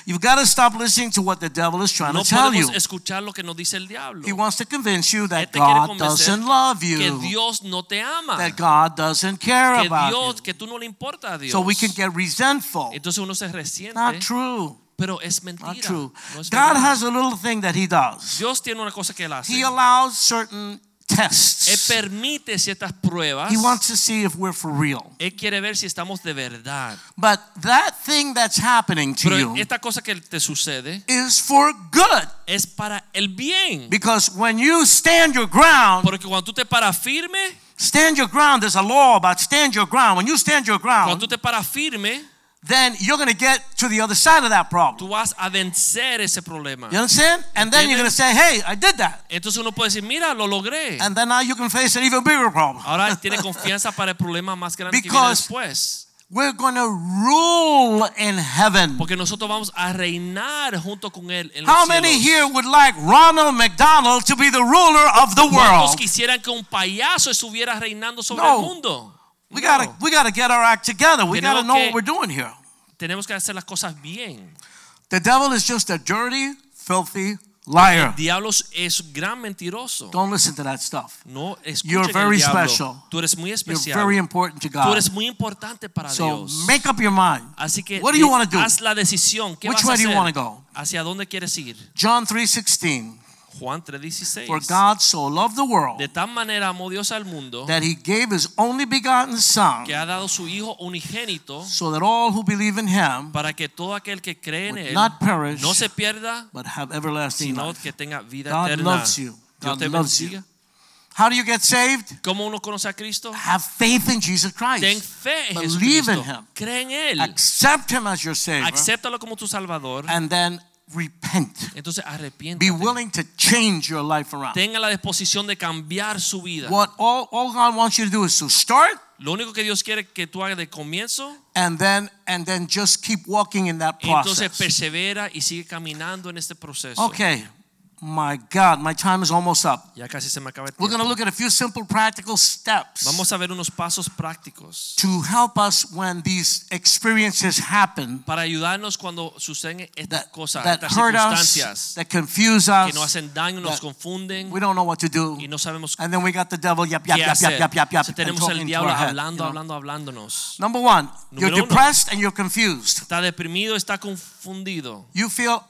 S1: You've got to stop listening to what the devil is trying
S2: No
S1: to tell you.
S2: escuchar lo que nos dice el diablo.
S1: He wants to convince you that God doesn't love you.
S2: que Dios no te ama.
S1: that God doesn't care
S2: Que
S1: about
S2: Dios,
S1: you.
S2: que tú no le importa a Dios.
S1: So we can get resentful.
S2: Entonces uno se resiente.
S1: Not true.
S2: Pero es mentira.
S1: Not true.
S2: No es
S1: God has a little thing that He does.
S2: Dios tiene una cosa que él hace.
S1: He allows certain
S2: Él permite ciertas pruebas.
S1: He wants to see if we're for real.
S2: Él quiere ver si estamos de verdad.
S1: But that thing that's happening to
S2: Pero
S1: you
S2: esta cosa que te sucede
S1: is for good.
S2: es para el bien.
S1: Because when you stand your ground,
S2: Porque cuando tú te paras firme,
S1: stand your ground, there's a law about stand your ground. When you stand your
S2: cuando
S1: ground,
S2: tú te paras firme,
S1: then you're going to get to the other side of that problem.
S2: tú vas a vencer ese problema.
S1: You understand? And then you're going to say, hey, I did that.
S2: Entonces uno puede decir, mira, lo logré.
S1: And then now you can face an even bigger problem.
S2: Ahora [LAUGHS] tiene confianza para el problema más grande que viene
S1: Because-
S2: después.
S1: We're going to rule in heaven.
S2: Porque nosotros vamos a reinar junto con él en los
S1: How many
S2: cielos.
S1: here would like Ronald McDonald to be the ruler of the
S2: ¿Cuántos
S1: world?
S2: quisieran que un payaso estuviera reinando sobre
S1: No.
S2: el mundo?
S1: We gotta, we gotta get our act together. We gotta know
S2: que-
S1: what we're doing here.
S2: Tenemos que hacer las cosas bien.
S1: The devil is just a dirty, filthy liar.
S2: Diablos es gran mentiroso.
S1: Don't listen to that stuff.
S2: No
S1: You're very special.
S2: Tú eres muy especial.
S1: You're very important to God.
S2: Tú eres muy importante para
S1: So
S2: Dios.
S1: make up your mind.
S2: Así que
S1: What do you want to do?
S2: haz la decisión. ¿Qué
S1: Which
S2: vas a
S1: way do you wanna go?
S2: ¿Hacia dónde quieres ir?
S1: John 3:16.
S2: Juan 3:16.
S1: For God so loved the world
S2: De tal manera amó Dios al mundo
S1: that he gave his only begotten son
S2: que ha dado su Hijo unigénito
S1: so that all who believe in him
S2: para que todo aquel que cree en él
S1: not perish
S2: no se pierda,
S1: but have everlasting
S2: sino
S1: life.
S2: que tenga vida
S1: God
S2: eterna.
S1: loves you.
S2: Dios
S1: God
S2: te
S1: loves you. How do you get saved?
S2: ¿Cómo uno conoce a Cristo?
S1: Have faith in Jesus
S2: Ten
S1: Christ.
S2: fe en
S1: Believe in him.
S2: Cree en Él.
S1: Accept him as your savior
S2: Acéptalo como tu Salvador.
S1: and then repent.
S2: Entonces
S1: Be willing to change your life around.
S2: Tenga la disposición de cambiar su vida.
S1: What all, all God wants you to do is to start
S2: Lo único que Dios quiere que tú hagas de comienzo,
S1: and then and then just keep walking in that process.
S2: entonces persevera y sigue caminando en este proceso.
S1: Okay. My God, my time is almost up.
S2: Ya casi se me acaba el
S1: We're going to look at a few simple practical steps
S2: Vamos a ver unos pasos prácticos
S1: to help us when these experiences happen
S2: para ayudarnos cuando suceden estas
S1: that,
S2: cosas,
S1: that
S2: estas
S1: hurt us, that confuse
S2: que nos
S1: us.
S2: hacen daño, nos confunden
S1: We don't know what to do.
S2: y no sabemos
S1: And then we got the devil yap yap yap yap yap yap yap
S2: tenemos el diablo
S1: head,
S2: hablando, hablando, hablándonos.
S1: Number one, you're
S2: Número uno.
S1: depressed and you're confused.
S2: Está deprimido, está confundido.
S1: You feel,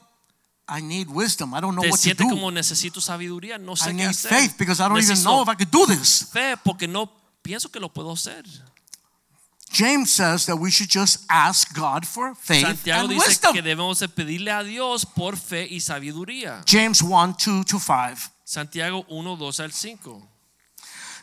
S1: I need wisdom. I don't know
S2: Te
S1: what to do.
S2: como necesito sabiduría, no
S1: I
S2: sé qué
S1: need
S2: hacer.
S1: faith because I don't even
S2: Necesito
S1: know if I could do this.
S2: fe porque no pienso que lo puedo hacer.
S1: James says that we should just ask God for faith
S2: Santiago
S1: and
S2: dice
S1: wisdom.
S2: que debemos de pedirle a Dios por fe y sabiduría.
S1: James 1 2 to 5.
S2: Santiago 1, 2 al 5.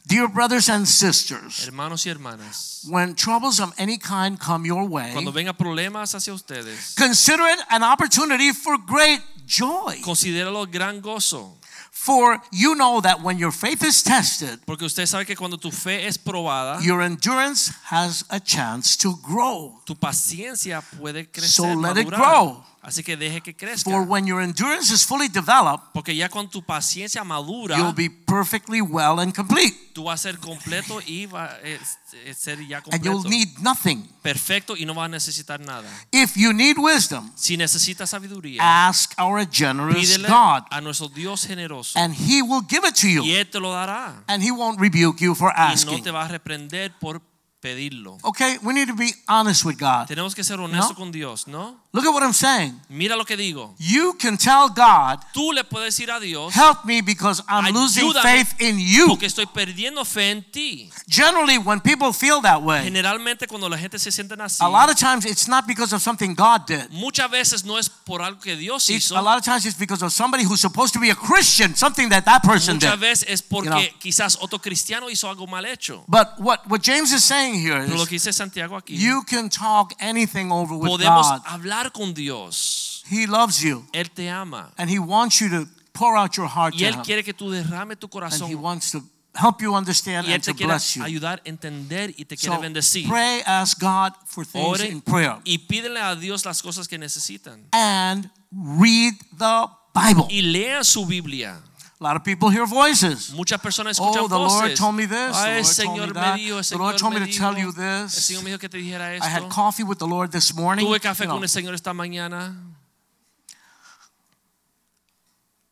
S1: Dear brothers and sisters,
S2: Hermanos y hermanas,
S1: when troubles of any kind come your way,
S2: cuando vengan problemas hacia ustedes,
S1: consider it an opportunity for great joy.
S2: considéralo gran gozo.
S1: For you know that when your faith is tested,
S2: Porque usted sabe que cuando tu fe es probada,
S1: your endurance has a chance to grow.
S2: tu paciencia puede crecer,
S1: So let it grow.
S2: Así que deje que crezca.
S1: For when your endurance is fully developed,
S2: Porque ya cuando tu paciencia madura,
S1: you'll be perfectly well and complete.
S2: tú vas a ser completo y va a ser ya completo.
S1: And you'll need nothing.
S2: Perfecto y no vas a necesitar nada.
S1: If you need wisdom,
S2: Si necesitas sabiduría,
S1: ask our generous God,
S2: a nuestro Dios generoso
S1: and He will give it to you. y.
S2: Él te lo dará.
S1: And He won't rebuke you for asking.
S2: Y no te va a reprender por pedirlo.
S1: Okay, we need to be honest with God.
S2: Tenemos que ser honestos
S1: No.
S2: con Dios, ¿no?
S1: Look at what I'm saying.
S2: Mira lo que digo.
S1: You can tell God,
S2: Tú le puedes decir a Dios,
S1: help me because I'm losing faith in you.
S2: porque estoy perdiendo fe en ti.
S1: Generally, when people feel that way,
S2: Generalmente cuando la gente se siente así,
S1: a lot of times it's not because of something God did.
S2: muchas veces no es por algo que Dios
S1: It's,
S2: hizo.
S1: a lot of times it's because of somebody who's supposed to be a Christian, something that that person
S2: Muchas
S1: did.
S2: veces es porque
S1: You know.
S2: quizás otro cristiano hizo algo mal hecho.
S1: But what, what James is saying here
S2: Pero lo
S1: is
S2: que dice Santiago aquí,
S1: you can talk anything over with
S2: podemos
S1: God.
S2: hablar con Dios.
S1: He loves you
S2: Él te ama.
S1: and He wants you to pour out your heart
S2: Y
S1: to
S2: Él
S1: Him.
S2: quiere que tú derrame tu corazón.
S1: And He wants to help you understand
S2: Y
S1: and to
S2: quiere
S1: bless you.
S2: ayudar entender y te quiere
S1: So
S2: bendecir.
S1: pray, ask God for things
S2: Ore
S1: in prayer
S2: y pídele a Dios las cosas que necesitan.
S1: and read the Bible.
S2: Y lean su Biblia.
S1: A lot of people hear voices.
S2: Muchas personas escuchan
S1: Oh, the Lord
S2: voces.
S1: told me this.
S2: Ay,
S1: The Lord told
S2: Señor
S1: me
S2: me
S1: that.
S2: dijo,
S1: The Lord told me
S2: me
S1: to
S2: dijo.
S1: tell you
S2: El
S1: this.
S2: Señor me dijo que te dijera
S1: I had coffee with the Lord this morning.
S2: Tuve café
S1: You know,
S2: con el Señor esta mañana.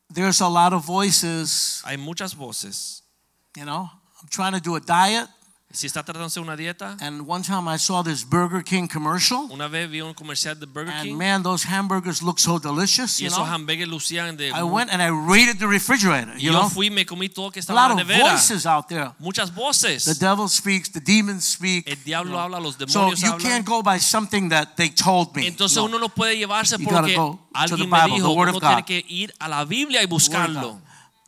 S1: there's a lot of voices.
S2: Hay muchas voces.
S1: You know, I'm trying to do a diet,
S2: Si está hacer una dieta,
S1: and one time I saw this Burger King commercial,
S2: una vez vi un comercial de Burger King.
S1: and man, those hamburgers look so delicious.
S2: y
S1: You
S2: esos hamburgues lucían de.
S1: I went and I raided the refrigerator. You
S2: yo
S1: know,
S2: fui me comí todo que
S1: a
S2: estaba
S1: lot
S2: en la
S1: of voices out there.
S2: Muchas voces.
S1: The devil speaks, the demons speak.
S2: El diablo habla, los demonios hablan.
S1: So you can't go by something that they told me.
S2: Entonces
S1: No.
S2: uno no puede llevarse por lo
S1: gotta
S2: que
S1: go to the
S2: alguien
S1: Bible,
S2: me
S1: the
S2: dijo.
S1: Word
S2: Uno tiene que ir a la Biblia y
S1: Word of
S2: buscarlo.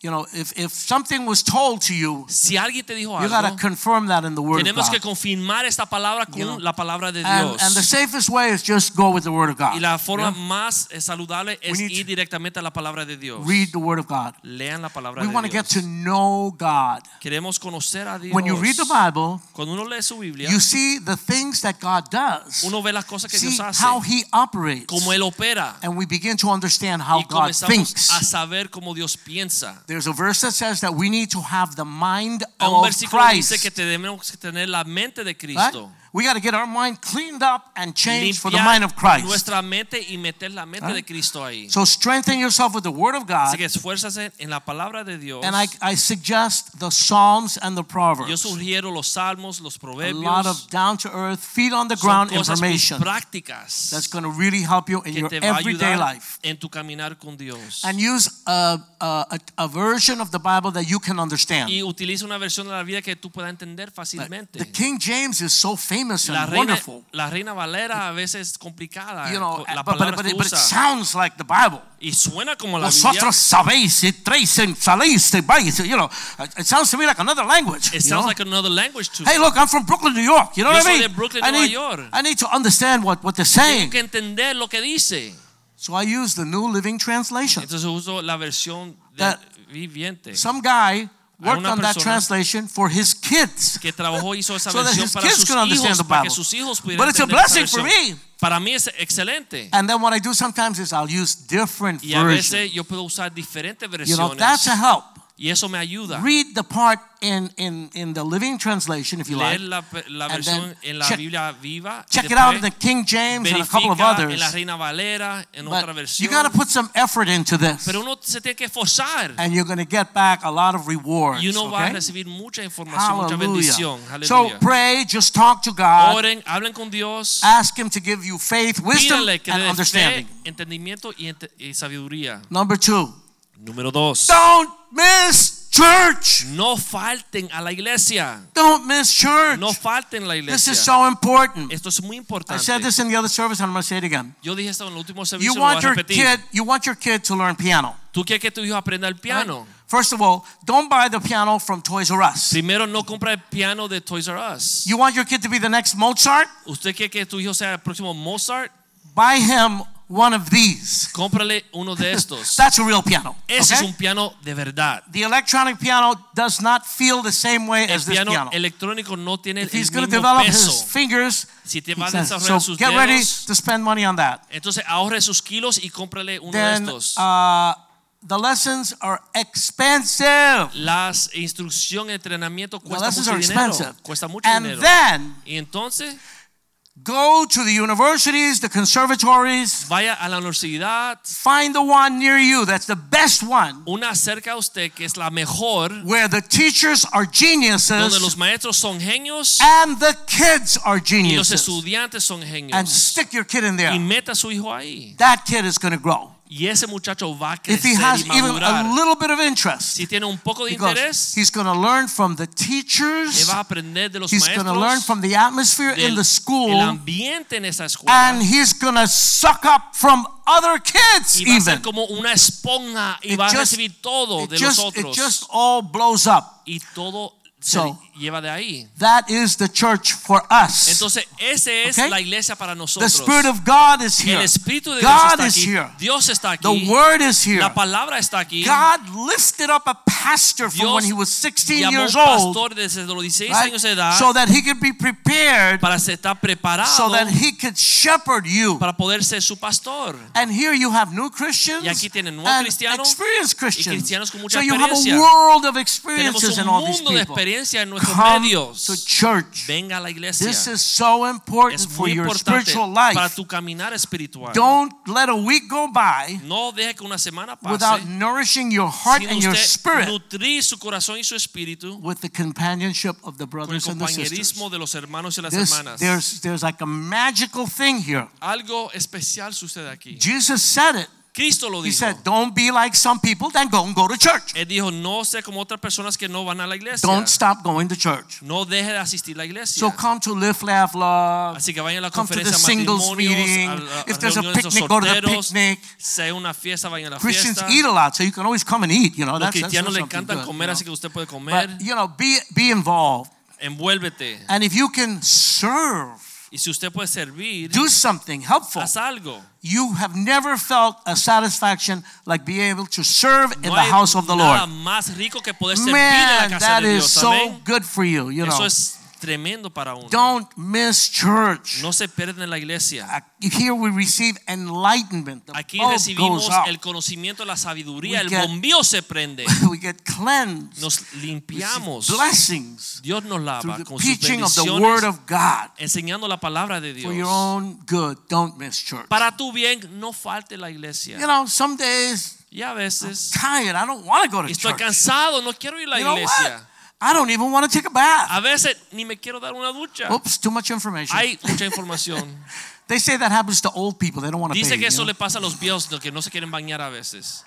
S1: You know, if, if something was told to you,
S2: Si alguien te dijo
S1: you got to confirm that in the Word of
S2: tenemos que confirmar esta palabra con
S1: You know,
S2: la palabra de
S1: And,
S2: Dios.
S1: and the safest way is just go with the Word of God.
S2: y la forma
S1: You know?
S2: más eh, saludable es ir directamente a la palabra de Dios.
S1: Read the Word of God.
S2: Lean la palabra
S1: We
S2: de
S1: want to
S2: Dios.
S1: get to know God.
S2: Queremos conocer a Dios.
S1: When you read the Bible,
S2: Cuando uno lee su Biblia,
S1: you see the things that God does.
S2: uno ve las cosas que
S1: See
S2: Dios hace,
S1: how He operates.
S2: cómo él opera
S1: And we begin to understand how God thinks.
S2: a saber cómo Dios piensa.
S1: There's a verse that says that we need to have the mind
S2: Hay un
S1: of
S2: versículo que dice que
S1: Christ.
S2: tenemos que tener la mente de
S1: Right? We got to get our mind cleaned up and changed for the mind of Christ.
S2: nuestra mente y meter la mente
S1: Right?
S2: de Cristo ahí.
S1: So strengthen yourself with the Word of God.
S2: Así que esfuérzase en la palabra de Dios.
S1: And I, I suggest the Psalms and the Proverbs.
S2: Yo sugiero los salmos, los proverbios.
S1: A lot of down to earth, feet on the ground information
S2: prácticas
S1: that's going to really help you in your
S2: te va a
S1: everyday life.
S2: en tu caminar con Dios.
S1: And use a, a, a, a version of the Bible that you can understand.
S2: Y utiliza una versión de la vida que tú puedas entender fácilmente. The.
S1: King James is so famous
S2: La
S1: and
S2: reina,
S1: wonderful.
S2: la reina Valera a veces es complicada.
S1: You know,
S2: la
S1: but, but, but, it, but it sounds like the Bible.
S2: y suena como la Biblia.
S1: Vosotros sabéis y traéis y saléis y vais. You know, it sounds to me like another language.
S2: It sounds
S1: know?
S2: like another language to
S1: Hey, look, I'm from Brooklyn, New York. You know
S2: Yo
S1: what I mean?
S2: de Brooklyn,
S1: I, need,
S2: York.
S1: I need to understand what, what they're saying.
S2: Tengo que entender lo que dice.
S1: So I use the New Living Translation.
S2: Entonces uso la versión de
S1: That-
S2: viviente
S1: Some guy worked on that translation for his kids.
S2: que trabajó hizo esa
S1: So that his
S2: para
S1: kids
S2: sus
S1: can understand the Bible.
S2: sus hijos pudieran
S1: But it's a blessing for me.
S2: Para mí es excelente.
S1: And then what I do sometimes is I'll use different
S2: Y a
S1: versions.
S2: veces yo puedo usar diferentes
S1: You know, that's a help.
S2: Y eso me ayuda.
S1: Read the part in, in, in the Living Translation if you like.
S2: La, la
S1: And
S2: versión
S1: then
S2: en la
S1: check-
S2: Biblia viva.
S1: Check it out in the King James and a couple of
S2: verifica en la
S1: others.
S2: Reina Valera, en otra versión.
S1: you got to put some effort into this.
S2: Pero uno se tiene que esforzar.
S1: And you're going to get back a lot of rewards.
S2: Y uno va a
S1: okay?
S2: recibir mucha información, mucha
S1: Hallelujah. So pray, just talk to God.
S2: Oren, hablen con Dios.
S1: Ask Him to give you faith, wisdom,
S2: que
S1: and
S2: dé fe,
S1: understanding.
S2: entendimiento y, ente- y sabiduría.
S1: Number two,
S2: Número dos.
S1: don't miss church.
S2: No falten a la iglesia.
S1: Don't miss church.
S2: No falten a iglesia.
S1: This is so important.
S2: Esto es muy importante.
S1: I said this in the other service, and I'm going to say it again.
S2: Yo dije esto en el último
S1: You
S2: servicio, voy
S1: want your kid, you want your kid to learn piano.
S2: Tú quieres que tu hijo aprenda el piano.
S1: First of all, don't buy the piano from Toys R Us.
S2: Primero, no compra el piano de Toys R Us.
S1: You want your kid to be the next Mozart?
S2: Usted quiere que tu hijo sea el próximo Mozart.
S1: Buy him one of these.
S2: Cómprale uno de estos. [LAUGHS]
S1: That's a real piano.
S2: Ese es un piano de verdad.
S1: The electronic piano does not feel the same way
S2: El
S1: as this
S2: piano
S1: piano.
S2: electrónico no tiene el
S1: If he's going to
S2: mismo
S1: develop
S2: peso.
S1: his fingers,
S2: Si te va a desarrollar
S1: so
S2: sus
S1: get ready to spend money on that.
S2: entonces ahorre sus kilos y cómprale uno de
S1: Then
S2: estos.
S1: uh, the lessons are expensive.
S2: Las instrucción, entrenamiento
S1: The
S2: cuesta
S1: lessons
S2: mucho
S1: are
S2: dinero.
S1: expensive.
S2: Cuesta mucho
S1: And
S2: dinero.
S1: then
S2: y entonces
S1: Go to the universities, the conservatories.
S2: Vaya a la universidad,
S1: Find the one near you that's the best one,
S2: una cerca a usted que es la mejor,
S1: where the teachers are geniuses.
S2: donde
S1: geniuses
S2: los maestros son genios
S1: and the kids are
S2: y los
S1: geniuses.
S2: estudiantes son genios.
S1: And stick your kid in there.
S2: Y meta a su hijo ahí.
S1: That kid is going to grow.
S2: Y ese muchacho va a
S1: If he has even a little bit of interest,
S2: Si tiene un poco de interés,
S1: he's going to learn from the teachers,
S2: va a aprender de los
S1: he's going to learn from the atmosphere in
S2: del
S1: the
S2: el
S1: school,
S2: ambiente en esa escuela.
S1: and he's going to suck up from other kids
S2: Y va a ser
S1: even.
S2: como una esponja y
S1: It
S2: va a
S1: just-
S2: recibir todo de los
S1: just, it just all blows up.
S2: Y todo se
S1: So-
S2: lleva de ahí.
S1: That is the church for us.
S2: Entonces, ese es
S1: Okay?
S2: la iglesia para
S1: The. Spirit of God is here.
S2: El Espíritu de Dios
S1: God
S2: está
S1: is
S2: aquí.
S1: here.
S2: Dios está
S1: The
S2: aquí.
S1: Word is here.
S2: La palabra está aquí.
S1: God lifted up a pastor from
S2: Dios
S1: when he was 16 years old
S2: pastor desde los 16
S1: right?
S2: años de edad
S1: so that he could be prepared
S2: para estar preparado
S1: so that he could shepherd you.
S2: para poder ser su pastor.
S1: And here you have new Christians
S2: Y aquí tienen nuevos cristianos
S1: experienced Christians.
S2: cristianos con mucha
S1: so you have a world of experiences in all these people.
S2: experiencia en nuestros
S1: Come
S2: medios.
S1: to church.
S2: Venga a la iglesia.
S1: This is so important
S2: es
S1: for your spiritual
S2: para
S1: life.
S2: tu caminar espiritual.
S1: Don't let a week go by
S2: no deje que una semana pase
S1: without nourishing your heart and your spirit
S2: nutrir su corazón y su espíritu
S1: with the companionship of the brothers and the sisters.
S2: de los hermanos y las
S1: This,
S2: hermanas.
S1: there's, there's like a magical thing here.
S2: Algo especial sucede aquí.
S1: Jesus said it.
S2: Cristo lo
S1: He said, Don't be like some people, then go and go to church.
S2: Él dijo, no sé como otras personas que no van a la iglesia.
S1: Don't stop going to church.
S2: No deje de asistir a la iglesia.
S1: So come to Live, Laugh, Love.
S2: Así que vayan a la
S1: Come to the
S2: conferencia
S1: singles meeting.
S2: a a
S1: If there's a picnic, go to the picnic.
S2: Si hay una fiesta, vayan a la
S1: Christians
S2: fiesta.
S1: eat a lot, so you can always come and eat. You know,
S2: Los
S1: that's, that's
S2: le encantan
S1: good,
S2: comer,
S1: you
S2: así
S1: know.
S2: que usted puede comer.
S1: But you know, be be involved.
S2: Envuélvete.
S1: And if you can serve,
S2: Y si usted puede servir,
S1: do something helpful.
S2: haz algo.
S1: You have never felt a satisfaction like being able to serve in the house of the Lord.
S2: más rico que poder servir en la
S1: Man,
S2: casa
S1: that
S2: de
S1: is
S2: Dios.
S1: so
S2: Amén.
S1: good for you. You
S2: Eso
S1: know,
S2: tremendo para uno.
S1: don't miss church.
S2: No se pierden la iglesia.
S1: Here we receive enlightenment. The
S2: Aquí recibimos el conocimiento, la sabiduría,
S1: We
S2: el
S1: get-
S2: bombío se prende. [LAUGHS]
S1: we get cleansed.
S2: Nos limpiamos.
S1: blessings
S2: Dios nos
S1: through
S2: lava
S1: the
S2: con sus
S1: of the Word of God.
S2: enseñando la palabra de Dios.
S1: For your own good, don't miss church.
S2: Para tu bien, no falte la iglesia.
S1: You know, some days
S2: Y a veces
S1: tired. I don't want to go to
S2: estoy
S1: church.
S2: cansado, no quiero ir a la
S1: You
S2: iglesia.
S1: I don't even want to take a bath.
S2: A veces ni me quiero dar una ducha.
S1: Oops, too much information.
S2: Hay [LAUGHS] mucha información.
S1: They say that happens to old people. They don't want to
S2: Dice
S1: bathe.
S2: que eso
S1: know?
S2: le pasa a los viejos que no se quieren bañar a veces.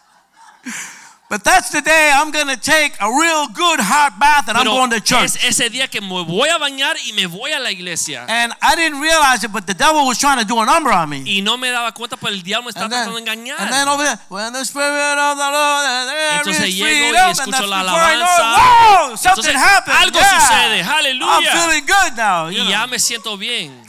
S2: [LAUGHS]
S1: But that's the day I'm going to take a real good hot bath and I'm going to church.
S2: es ese día que me voy a bañar y me voy a la iglesia.
S1: And I didn't realize it, but the devil was trying to do a number on me.
S2: Y no me daba cuenta, pues el diablo me
S1: then,
S2: tratando de engañar.
S1: and then over there, when the spirit of the Lord, there
S2: Entonces
S1: is
S2: llego y
S1: freedom, and
S2: escucho la
S1: I know,
S2: alabanza.
S1: Whoa, something
S2: Entonces,
S1: happened.
S2: algo
S1: yeah.
S2: sucede.
S1: I'm feeling good now. you
S2: Y
S1: know.
S2: ya me siento bien.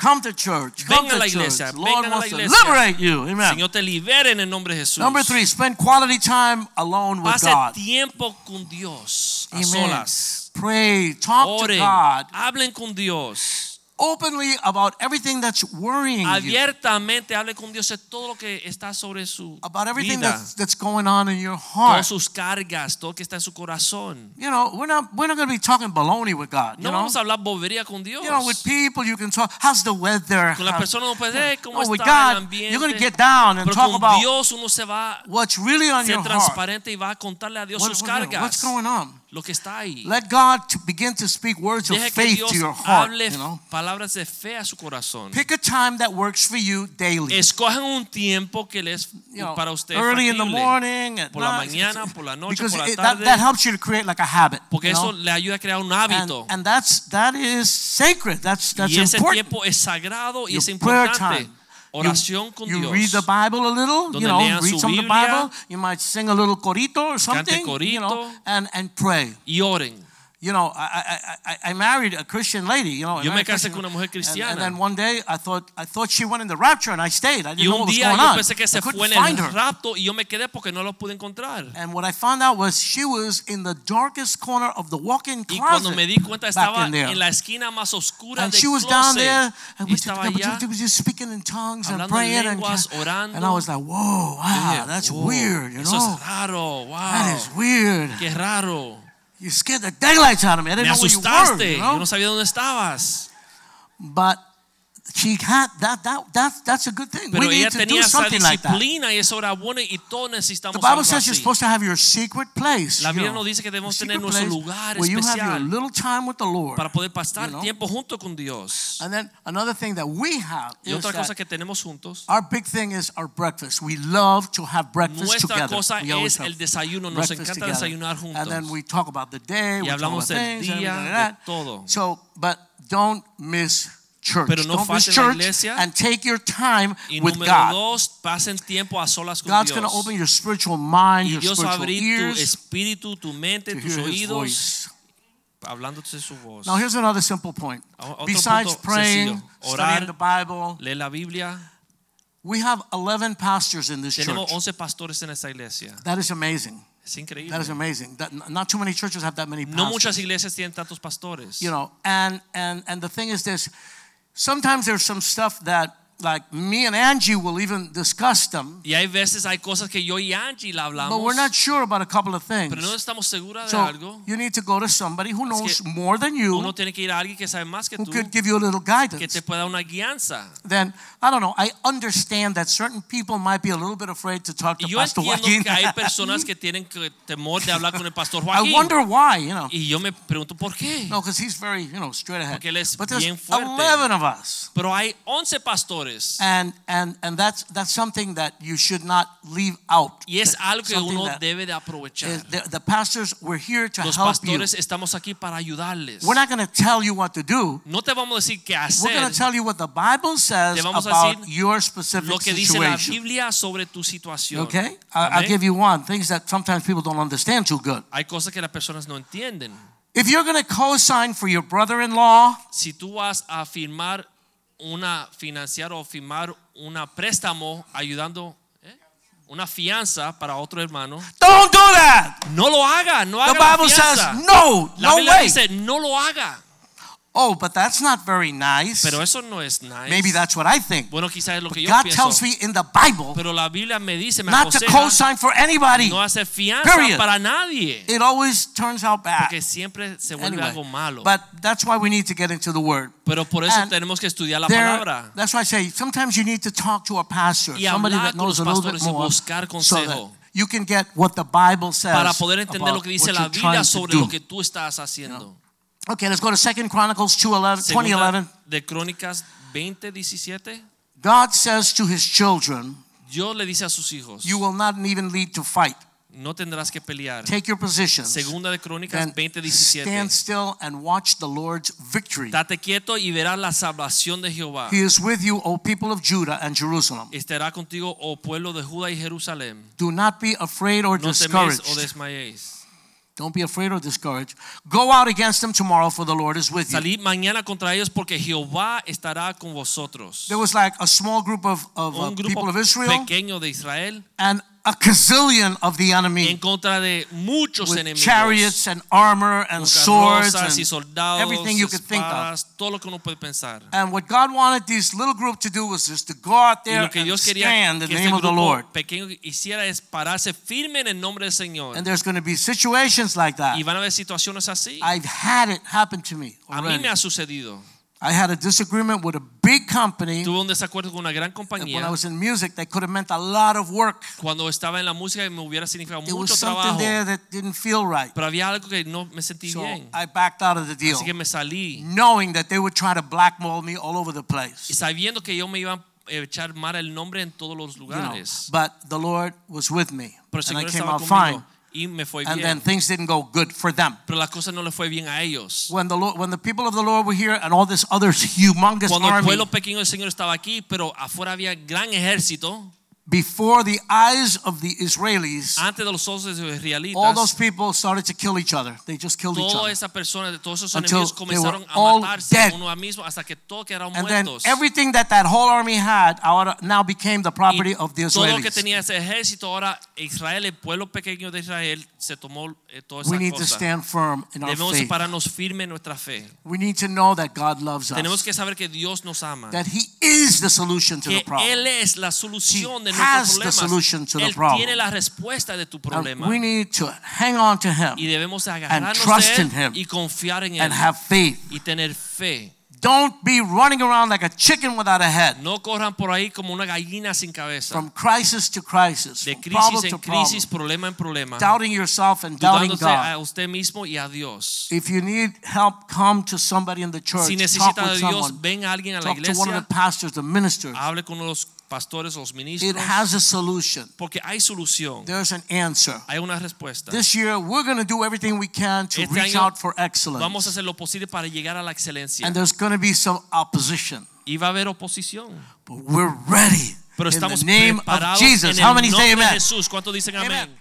S1: Come to church. Come
S2: Venga a la
S1: to church.
S2: iglesia,
S1: Lord
S2: vengan a la
S1: wants to
S2: iglesia.
S1: liberate you. Amen.
S2: Señor te libere en el nombre de Jesús.
S1: Number three, spend quality time alone with
S2: Pase
S1: God.
S2: tiempo con Dios a
S1: Amen.
S2: solas.
S1: Pray, talk to God
S2: hablen con Dios.
S1: Openly about everything that's worrying you,
S2: Abiertamente hablen con Dios de todo lo que está sobre su
S1: about everything
S2: vida.
S1: that's, that's going on in your heart.
S2: Todas sus cargas, todo lo que está en su corazón.
S1: You know, we're not we're not going to be talking baloney with God. You
S2: No
S1: know,
S2: vamos a hablar bobería con Dios.
S1: you know, with people you can talk. How's the weather?
S2: Con las personas no puede hey, cómo
S1: No,
S2: está el ambiente.
S1: you're going to get down and
S2: Pero
S1: talk
S2: con
S1: about
S2: Dios uno se va
S1: what's really on
S2: ser
S1: your heart.
S2: transparente y va a contarle a Dios
S1: What-
S2: sus
S1: what-
S2: cargas.
S1: what's going on?
S2: Lo que está ahí.
S1: Let God to begin to speak words of faith
S2: Dios
S1: to your heart.
S2: hable
S1: You know,
S2: palabras de fe a su corazón.
S1: pick a time that works for you daily.
S2: Escojan un tiempo que les
S1: you know,
S2: para usted
S1: early in the morning,
S2: Por la
S1: night,
S2: mañana, por la noche,
S1: because
S2: por la
S1: it- that, that helps you to create like a habit.
S2: Porque
S1: you
S2: eso le ayuda a crear un
S1: and,
S2: hábito.
S1: and that's that is sacred. That's that's
S2: y ese
S1: important.
S2: tiempo es sagrado y
S1: Your
S2: es
S1: prayer time.
S2: Oración con
S1: you
S2: Dios.
S1: read the Bible a little,
S2: Donde
S1: you know, read some of the Bible. You might sing a little corito or something, you know, and and pray.
S2: y oren.
S1: You know, I, I, I, I married a Christian lady. You know,
S2: Yo me casé con una mujer
S1: and-
S2: cristiana.
S1: And, then one day I thought I thought she went in the rapture, and I stayed. I
S2: Y
S1: didn't know what was going on.
S2: pensé que
S1: I
S2: se
S1: couldn't
S2: fue en
S1: find
S2: el
S1: her.
S2: y yo me quedé porque no lo pude encontrar.
S1: And what I found out was she was in the darkest corner of the walk-in
S2: Y
S1: closet.
S2: cuando me di cuenta
S1: back
S2: estaba
S1: in there.
S2: en la esquina más oscura
S1: and
S2: del
S1: she was down there, and we
S2: estaba
S1: just,
S2: allá.
S1: was just speaking in tongues and praying, and,
S2: orando.
S1: and I was like, "Whoa, wow,
S2: Dije,
S1: that's
S2: "Oh,
S1: weird." You
S2: Eso
S1: know,
S2: es raro. Wow.
S1: that is weird.
S2: Qué raro.
S1: You scared the daylights out of me. I
S2: Me
S1: didn't know where you were.
S2: asustaste.
S1: You know?
S2: Yo no sabía dónde estabas.
S1: But she had that that that's that's a good thing.
S2: Pero
S1: we
S2: ella
S1: need to do
S2: tenía esa
S1: something like that.
S2: y eso era bueno y todos
S1: The Bible
S2: algo
S1: says you're supposed to have your secret place.
S2: La
S1: you
S2: Biblia nos dice que debemos tener nuestro lugar
S1: where you have your little time with the Lord.
S2: para poder pasar
S1: you know.
S2: tiempo junto con Dios.
S1: And then another thing that we have
S2: Y
S1: is
S2: otra cosa
S1: that
S2: que tenemos juntos,
S1: our big thing is our breakfast. We love to have breakfast
S2: nuestra
S1: together.
S2: cosa
S1: We
S2: es el desayuno. Nos encanta
S1: together.
S2: desayunar juntos.
S1: And then we talk about the day,
S2: Y
S1: we talk
S2: hablamos
S1: about
S2: del
S1: things,
S2: día,
S1: everything
S2: de todo.
S1: So, but don't miss church.
S2: Pero no
S1: don't miss
S2: falten la iglesia.
S1: and take your time
S2: Y
S1: with
S2: número
S1: God.
S2: dos, pasen tiempo a solas con
S1: God's going to open your spiritual mind,
S2: y
S1: your
S2: Dios va a
S1: spiritual
S2: abrir tu
S1: ears
S2: espíritu, tu mente,
S1: to
S2: tus
S1: hear His
S2: oídos,
S1: voice.
S2: hablándote su voz.
S1: Now, here's another simple point.
S2: O- otro
S1: Besides
S2: punto
S1: praying,
S2: sencillo. Orar,
S1: studying the Bible,
S2: Lee la Biblia.
S1: we have 11 pastors in this
S2: Tenemos
S1: church.
S2: 11 pastores en esta iglesia.
S1: That is amazing.
S2: Es increíble.
S1: That is amazing. That, not too many churches have that many pastors.
S2: No muchas iglesias tienen tantos pastores.
S1: you know and and and the thing is this sometimes there's some stuff that like me and angie will even discuss them
S2: Y hay veces hay cosas que yo y Angie la hablamos,
S1: but we're not sure about a couple of things
S2: pero no estamos seguras de
S1: so
S2: algo.
S1: you need to go to somebody who knows
S2: que
S1: more than you
S2: Uno tiene que ir a alguien que sabe más que
S1: who
S2: tú,
S1: could give you a little
S2: que
S1: guidance
S2: te pueda una guianza.
S1: then i don't know i understand that certain people might be a little bit afraid to talk to
S2: yo
S1: pastor joaquin
S2: que hay personas que tienen que- temor de hablar con el pastor [LAUGHS]
S1: i wonder why you know
S2: Y yo me pregunto por qué.
S1: no because he's very you know straight ahead
S2: Porque él es
S1: but there's
S2: bien fuerte.
S1: 11 of us
S2: Pero hay 11 pastores.
S1: And and and that's that's something that you should not leave out.
S2: Y es algo que
S1: Something
S2: uno debe de aprovechar.
S1: is- the, the pastors we're here to
S2: Los
S1: help you.
S2: pastores estamos aquí para ayudarles.
S1: We're not going to tell you what to do.
S2: No te vamos a decir qué hacer.
S1: We're going to tell you what the Bible says
S2: Te vamos a
S1: about your specific
S2: Lo que dice la
S1: situation.
S2: Biblia sobre tu situación.
S1: Okay? I- I'll give you one. Things that sometimes people don't understand too good.
S2: Hay cosas que las personas no entienden.
S1: If you're going to co-sign for your brother-in-law,
S2: Si tú vas a firmar una financiar o firmar una préstamo ayudando ¿eh? una fianza para otro hermano,
S1: don't do that.
S2: no lo haga, no
S1: The
S2: haga la
S1: Bible says no,
S2: La
S1: no
S2: Biblia
S1: way.
S2: dice no lo haga.
S1: Oh, but that's not very nice.
S2: Pero eso no es nice.
S1: Maybe that's what I think.
S2: bueno, quizás es lo que yo
S1: God
S2: pienso.
S1: tells me in the Bible
S2: Pero la Biblia me dice, me
S1: not to co-sign for anybody.
S2: no hacer fianza
S1: Period.
S2: para nadie.
S1: It always turns out bad.
S2: Porque siempre se vuelve
S1: Anyway,
S2: algo malo.
S1: but that's why we need to get into the Word.
S2: Pero por eso
S1: And
S2: tenemos que estudiar la
S1: There-
S2: palabra.
S1: that's why I say sometimes you need to talk to a pastor,
S2: Y
S1: somebody that knows a little bit more,
S2: buscar
S1: so that you can get what the Bible says
S2: para poder entender
S1: about
S2: lo que dice
S1: what
S2: la Biblia sobre lo que tú estás haciendo.
S1: Okay, let's go to 2 Chronicles 2:11,
S2: Segunda
S1: 2011.
S2: de Crónicas 20, 17.
S1: God says to His children,
S2: Dios le dice a sus hijos,
S1: "You will not even need to fight.
S2: no tendrás que pelear.
S1: Take your positions.
S2: Segunda de Crónicas
S1: Then stand still and watch the Lord's victory.
S2: Date quieto y verás la salvación de Jehová.
S1: He is with you, O people of Judah and Jerusalem.
S2: Estará contigo, oh pueblo de Judá y Jerusalén.
S1: Do not be afraid or
S2: No
S1: discouraged.
S2: o desmayéis.
S1: Don't be afraid or discouraged. Go out against them tomorrow, for the Lord is with you.
S2: Salid mañana contra ellos porque Jehová estará con vosotros.
S1: There was like a small group of, of uh,
S2: grupo
S1: people of Israel
S2: pequeño de Israel
S1: and a gazillion of the
S2: en
S1: enemy
S2: contra de muchos
S1: with
S2: enemigos.
S1: chariots and armor and swords and
S2: soldados,
S1: everything you could think of.
S2: todo lo que uno puede pensar.
S1: And what God wanted this little group to do was just to go out there and
S2: Dios
S1: stand in the name of the Lord.
S2: pequeño hiciera es pararse firme en el nombre del Señor.
S1: And there's going to be situations like that.
S2: Y van a haber situaciones así.
S1: I've had it happen to me
S2: A mí me ha sucedido.
S1: I had a disagreement with a big company.
S2: Tuve un desacuerdo con una gran
S1: And when. I was in music, that could have meant a lot of work.
S2: Cuando estaba en la música me hubiera significado
S1: There was
S2: mucho
S1: something
S2: trabajo.
S1: there that didn't feel right.
S2: Pero había algo que no me sentí
S1: So
S2: bien.
S1: I backed out of the deal,
S2: Así que me salí.
S1: knowing that they would try to blackmail me all over the
S2: Y
S1: place.
S2: sabiendo que yo me iba a echar mal el nombre en todos los
S1: You know,
S2: lugares.
S1: but the Lord was with me,
S2: Pero
S1: and I came out
S2: conmigo
S1: fine.
S2: Y me fue
S1: And then things didn't go good for them.
S2: Pero la cosa no le fue bien a ellos.
S1: When the Lord, when the people of the Lord were here, and all this other [LAUGHS] humongous
S2: Cuando el
S1: army,
S2: pueblo pequeño del Señor estaba aquí, pero afuera había gran ejército,
S1: before the eyes of the Israelis,
S2: antes de los ojos de los
S1: all those people started to kill each other. They just killed each other.
S2: todos esos
S1: Until
S2: enemigos
S1: they were
S2: a
S1: all
S2: matarse
S1: dead.
S2: uno a mismo hasta que todos quedaron
S1: And then everything that that whole army had ahora- now became the property
S2: Y
S1: of the
S2: todo lo que
S1: Israelis.
S2: tenía ese ejército, ahora Israel, el pueblo pequeño de Israel, se tomó eh, toda esa
S1: We need to stand firm in our
S2: Debemos
S1: faith.
S2: separarnos firme en nuestra fe.
S1: We need to know that God loves
S2: Tenemos
S1: us.
S2: que saber que Dios nos ama.
S1: That He is the solution to the problem.
S2: Él es la solución
S1: He
S2: nuestros
S1: has the solution to the
S2: Él
S1: problem.
S2: tiene la respuesta de tu
S1: And
S2: problema.
S1: we need to hang on to
S2: Y
S1: Him
S2: debemos agarrarnos
S1: trust
S2: de
S1: in Him
S2: y confiar en Él
S1: and have faith.
S2: y tener fe.
S1: Don't be running around like a chicken without a head.
S2: No corran por ahí como una gallina sin cabeza.
S1: From crisis to crisis,
S2: De crisis
S1: problem
S2: en
S1: to problem,
S2: crisis, problema en problema.
S1: doubting yourself and doubting
S2: Dudándose a
S1: God.
S2: usted mismo y a Dios.
S1: If you need help, come to somebody in the church.
S2: Si
S1: Talk with
S2: Dios,
S1: someone.
S2: ven a alguien a la
S1: Talk to one of the pastors, the ministers.
S2: Hable con los pastores, los
S1: It has a solution.
S2: Porque hay solución.
S1: There's an answer.
S2: Hay una respuesta.
S1: This year, we're going to do everything we can to
S2: Este
S1: reach out for excellence.
S2: Vamos a hacer lo posible para llegar a la excelencia.
S1: And there's going to be some opposition.
S2: Y va a haber oposición.
S1: But we're ready.
S2: Pero
S1: in
S2: estamos
S1: the name of
S2: preparados
S1: Jesus.
S2: en
S1: How
S2: el
S1: many say
S2: nombre de? Jesús. ¿Cuántos dicen
S1: Amen.
S2: amén?